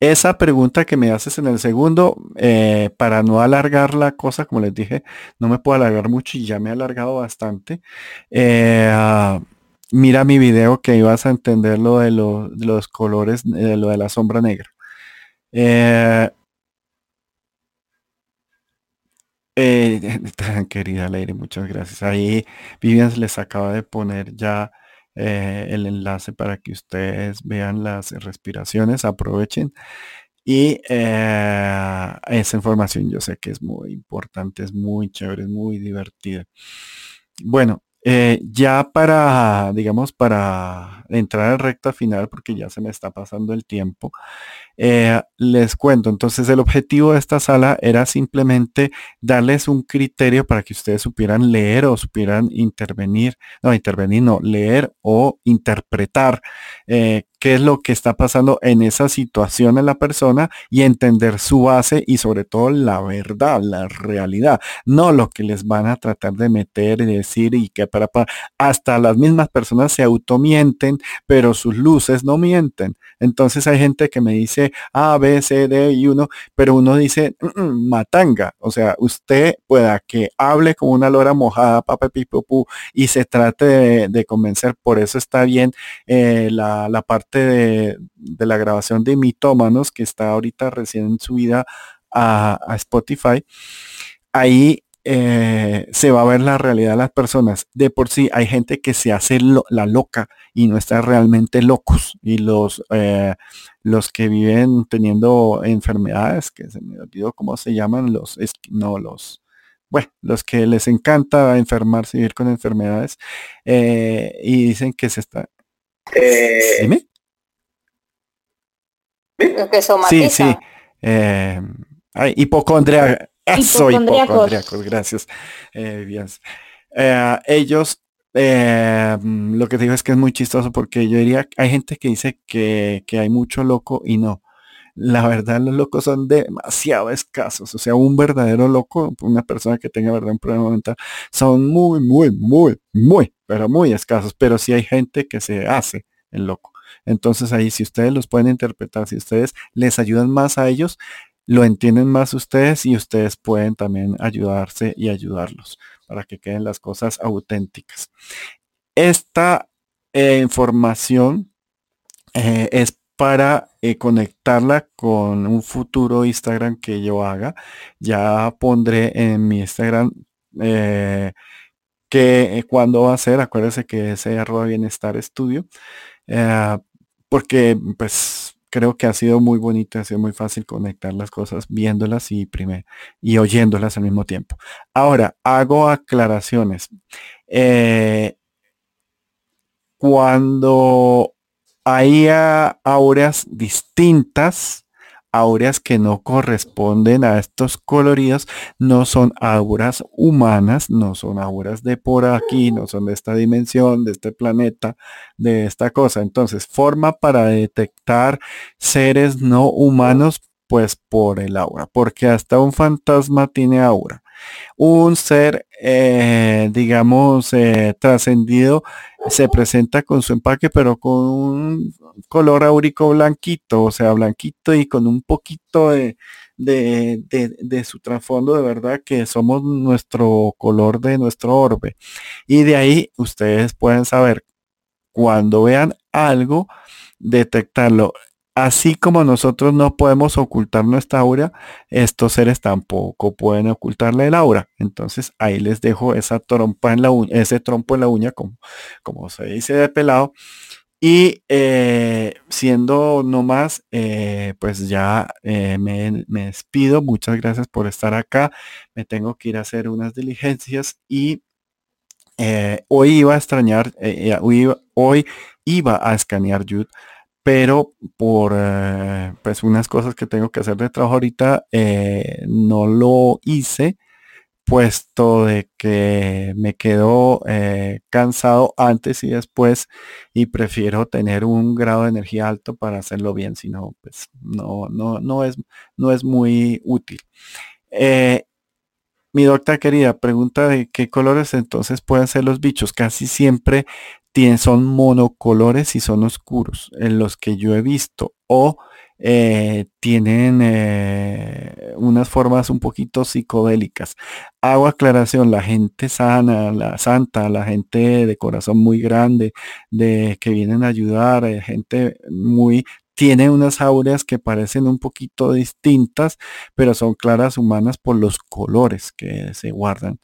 S2: esa pregunta que me haces en el segundo, eh, para no alargar la cosa, como les dije, no me puedo alargar mucho y ya me he alargado bastante. Eh, ah, mira mi video que ibas a entender lo de, los colores, de lo de la sombra negra. Eh, [laughs] querida Leire, muchas gracias. Ahí Vivian les acaba de poner ya eh, el enlace para que ustedes vean las respiraciones, aprovechen. Y eh, esa información yo sé que es muy importante, es muy chévere, es muy divertida. Bueno, eh, ya para, digamos, para entrar al recta final, porque ya se me está pasando el tiempo, eh, les cuento. Entonces, el objetivo de esta sala era simplemente darles un criterio para que ustedes supieran leer o supieran intervenir, no, intervenir, no, leer o interpretar eh, qué es lo que está pasando en esa situación en la persona y entender su base y sobre todo la verdad, la realidad, no lo que les van a tratar de meter y decir y que para, para hasta las mismas personas se automienten, pero sus luces no mienten. Entonces hay gente que me dice A, B, C, D y uno, pero uno dice mm, mm, matanga. O sea, usted pueda que hable con una lora mojada, papá y se trate de, convencer. Por eso está bien eh, la, parte de, la grabación de mitómanos que está ahorita recién subida a, a Spotify. Ahí eh, se va a ver la realidad de las personas. De por sí hay gente que se hace la loca y no está realmente locos. Y los, eh, los que viven teniendo enfermedades, que se me olvidó cómo se llaman, los, no, los, bueno, los que les encanta enfermarse y vivir con enfermedades eh, y dicen que se está...
S3: Dime.
S2: Que sí, sí. hay hipocondria soy hipocondríacos, gracias. Eh, eh, ellos, eh, lo que digo es que es muy chistoso porque yo diría, hay gente que dice que, hay mucho loco y no. La verdad, los locos son demasiado escasos. O sea, un verdadero loco, una persona que tenga verdad un problema mental, son muy, muy, muy, muy, pero muy escasos. Pero sí hay gente que se hace el loco. Entonces ahí, si ustedes los pueden interpretar, si ustedes les ayudan más a ellos, lo entienden más ustedes y ustedes pueden también ayudarse y ayudarlos para que queden las cosas auténticas. Esta eh, información eh, es para eh, conectarla con un futuro Instagram que yo haga. Ya pondré en mi Instagram que cuando va a ser, acuérdense que ese arroba bienestar estudio, porque pues creo que ha sido muy bonito, ha sido muy fácil conectar las cosas viéndolas y, y oyéndolas al mismo tiempo. Ahora, hago aclaraciones. Eh, cuando hay auras distintas, auras que no corresponden a estos coloridos, no son auras humanas, no son auras de por aquí, no son de esta dimensión, de este planeta, de esta cosa. Entonces, forma para detectar seres no humanos, pues por el aura, porque hasta un fantasma tiene aura un ser, eh, digamos, eh, trascendido se presenta con su empaque, pero con un color áurico blanquito, o sea, blanquito y con un poquito de, de, de, su trasfondo, de verdad que somos nuestro color de nuestro orbe. Y de ahí ustedes pueden saber cuando vean algo, detectarlo. Así como nosotros no podemos ocultar nuestra aura, estos seres tampoco pueden ocultarle el aura. Entonces ahí les dejo esa trompa en la uña, ese trompo en la uña, como, como se dice de pelado. Y eh, siendo no más, eh, pues ya eh, me, despido. Muchas gracias por estar acá. Me tengo que ir a hacer unas diligencias y hoy iba a extrañar, hoy, iba a escanear YouTube pero por eh, pues unas cosas que tengo que hacer de trabajo ahorita eh, no lo hice puesto de que me quedo eh, cansado antes y después y prefiero tener un grado de energía alto para hacerlo bien si no pues no no no es no es muy útil. Mi doctora querida pregunta de qué colores entonces pueden ser los bichos. Casi siempre son monocolores y son oscuros, en los que yo he visto, o eh, tienen eh, unas formas un poquito psicodélicas. Hago aclaración, la gente sana, la santa, la gente de corazón muy grande, de que vienen a ayudar, eh, gente muy tiene unas aureas que parecen un poquito distintas, pero son claras humanas por los colores que se guardan.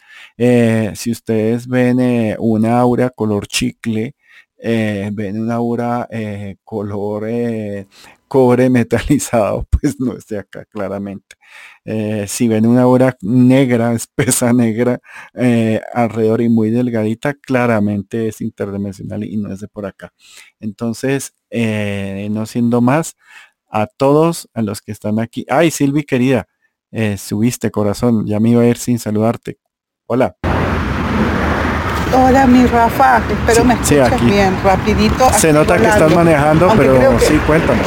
S2: Si ustedes ven una aura color chicle, ven una aura color cobre [laughs] metalizado, pues no es de acá claramente. si ven una aura negra, [laughs] espesa negra, alrededor y muy delgadita, claramente es interdimensional y no es de por acá. Entonces, no siendo más, a todos, a los que están aquí. Ay, Silvi querida, subiste corazón, ya me iba a ir sin saludarte. Hola.
S6: Hola, mi Rafa. Espero me escuches bien, rapidito.
S2: Se nota que estás manejando, pero sí, cuéntanos.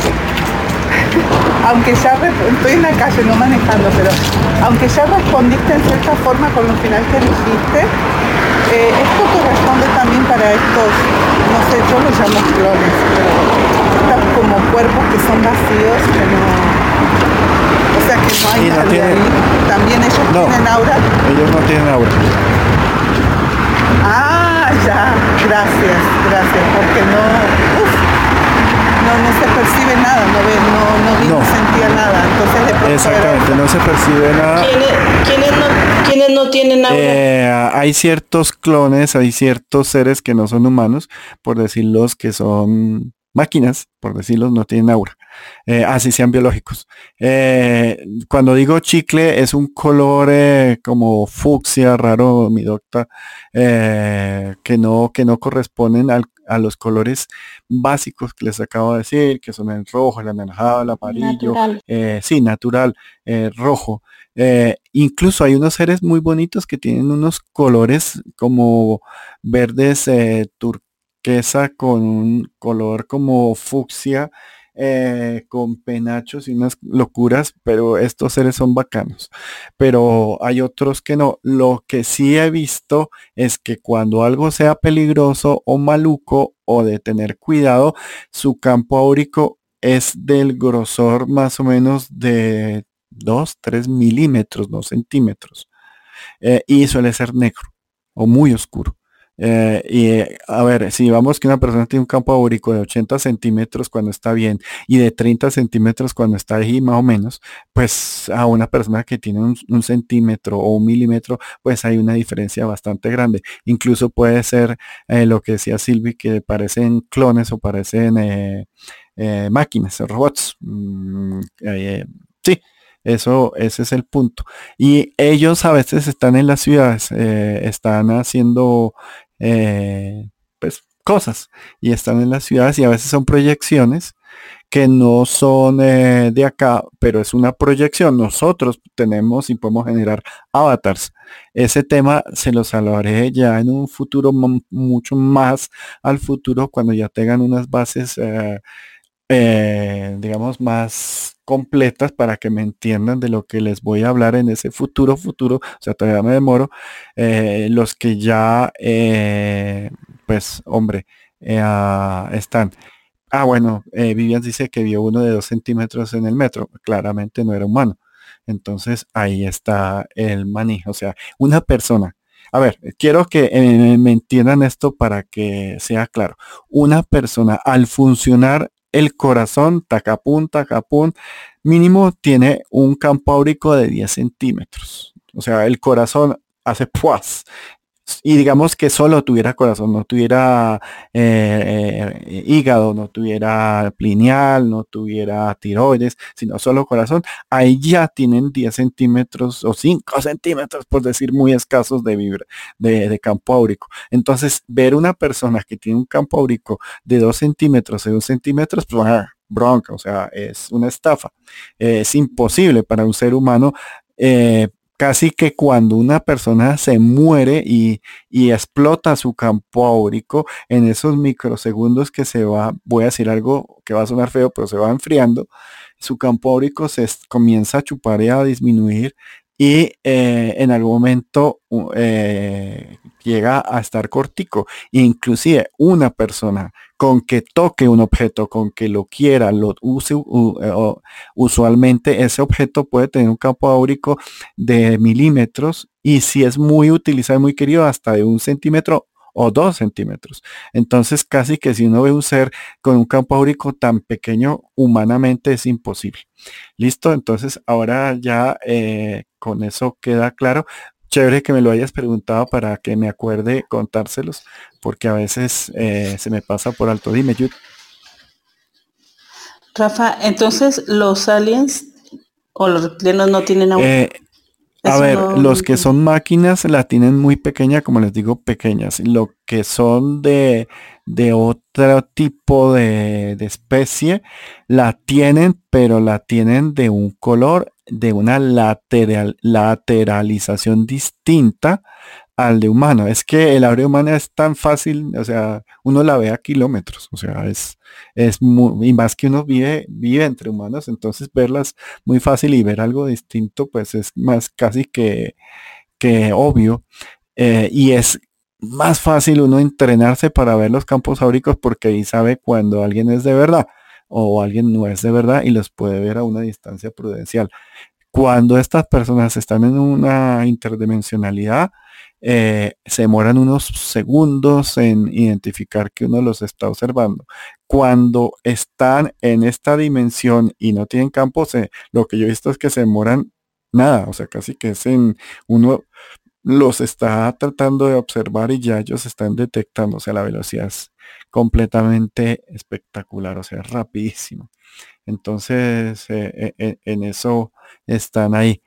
S6: Aunque ya estoy en la calle, no manejando, pero aunque ya respondiste en cierta forma con lo final que dijiste, eh, esto corresponde también para estos, no sé, yo los llamo clones, pero estos como cuerpos que son vacíos, que no, o sea que no hay nadie ahí. También ellos tienen aura.
S2: Ellos no tienen aura.
S6: Ah, ya, gracias, gracias, porque no, no, no se percibe nada, no ve, no, no, no. sentía nada, entonces
S2: Exactamente, no se percibe nada.
S4: ¿Quiénes, no, ¿quiénes no, tienen nada?
S2: Eh, hay ciertos clones, hay ciertos seres que no son humanos, por decirlos que son máquinas, por decirlo, no tienen aura, eh, así sean biológicos. Eh, cuando digo chicle es un color eh, como fucsia, raro, mi docta, que, no, que no corresponden a los colores básicos que les acabo de decir, que son el rojo, el anaranjado, el amarillo, sí, natural, rojo. incluso hay unos seres muy bonitos que tienen unos colores como verdes con un color como fucsia, eh, con penachos y unas locuras, pero estos seres son bacanos. Pero hay otros que no. Lo que sí he visto es que cuando algo sea peligroso o maluco o de tener cuidado, su campo áurico es del grosor más o menos de 2, 3 milímetros, no centímetros. Eh, y suele ser negro o muy oscuro. Eh, y a ver, si vamos que una persona tiene un campo áurico de 80 centímetros cuando está bien y de 30 centímetros cuando está ahí más o menos, pues a una persona que tiene un, centímetro o un milímetro, pues hay una diferencia bastante grande. Incluso puede ser eh, lo que decía Silvi, que parecen clones o parecen eh, máquinas, robots. Mm, sí. Eso, ese es el punto. Y ellos a veces están en las ciudades, están haciendo eh, pues, cosas y están en las ciudades y a veces son proyecciones que no son eh, de acá, pero es una proyección. Nosotros tenemos y podemos generar avatars. Ese tema se los hablaré ya en un futuro mucho más al futuro cuando ya tengan unas bases, eh, digamos, más completas para que me entiendan de lo que les voy a hablar en ese futuro futuro, o sea, todavía me demoro, eh, los que ya, eh, pues, hombre, eh, ah, están. Ah, bueno, Vivian dice que vio uno de dos centímetros en el metro, claramente no era humano. Entonces ahí está el manejo, o sea, una persona a ver, quiero que me entiendan esto para que sea claro. Una persona al funcionar el corazón, tacapún, tacapún, mínimo tiene un campo áurico de 10 centímetros. O sea, el corazón hace [laughs] pues y digamos que solo tuviera corazón, no tuviera eh, eh, hígado, no tuviera plineal, no tuviera tiroides, sino solo corazón, ahí ya tienen 10 centímetros o 5 centímetros, por decir muy escasos de, vibra, de, campo áurico. Entonces, ver una persona que tiene un campo áurico de 2 centímetros de 1 centímetros, pues ah, bronca, o sea, es una estafa. es imposible para un ser humano eh, casi que cuando una persona se muere y, explota su campo áurico, en esos microsegundos que se va, voy a decir algo que va a sonar feo, pero se va enfriando, su campo áurico se comienza a chupar y a disminuir y eh, en algún momento eh, llega a estar cortico. Inclusive una persona con que toque un objeto, con que lo quiera, lo use, eh, usualmente ese objeto puede tener un campo áurico de milímetros y si es muy utilizado y muy querido hasta de un centímetro o dos centímetros. Entonces casi que si uno ve un ser con un campo áurico tan pequeño, humanamente es imposible. Listo, entonces ahora ya eh, con eso queda claro. Chévere que me lo hayas preguntado para que me acuerde contárselos, porque a veces eh, se me pasa por alto. Dime, Jude.
S4: Rafa, entonces los aliens o los reptilianos no tienen agua.
S2: Eh, a ver, los que son máquinas la tienen muy pequeña, como les digo, pequeñas. Lo que son de, de otro tipo de, de, especie, la tienen, pero la tienen de un color, de una lateral, lateralización distinta al de humano. Es que el abre humana es tan fácil, o sea, uno la ve a kilómetros, o sea, es, es muy, y más que uno vive, vive entre humanos, entonces verlas muy fácil y ver algo distinto, pues es más casi que, que obvio. Eh, y es más fácil uno entrenarse para ver los campos áuricos porque ahí sabe cuando alguien es de verdad o alguien no es de verdad y los puede ver a una distancia prudencial. Cuando estas personas están en una interdimensionalidad, eh, se demoran unos segundos en identificar que uno los está observando. Cuando están en esta dimensión y no tienen campo, lo que yo he visto es que se demoran nada, o sea, casi que es en uno los está tratando de observar y ya ellos están detectando, o sea, la velocidad es completamente espectacular, o sea, rapidísimo. Entonces, eh, eh, en eso están ahí.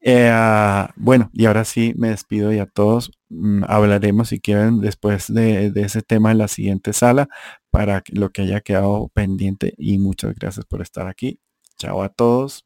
S2: Eh, ah, bueno, y ahora sí me despido y a todos mm, hablaremos si quieren después de, ese tema en la siguiente sala para lo que haya quedado pendiente y muchas gracias por estar aquí. Chao a todos.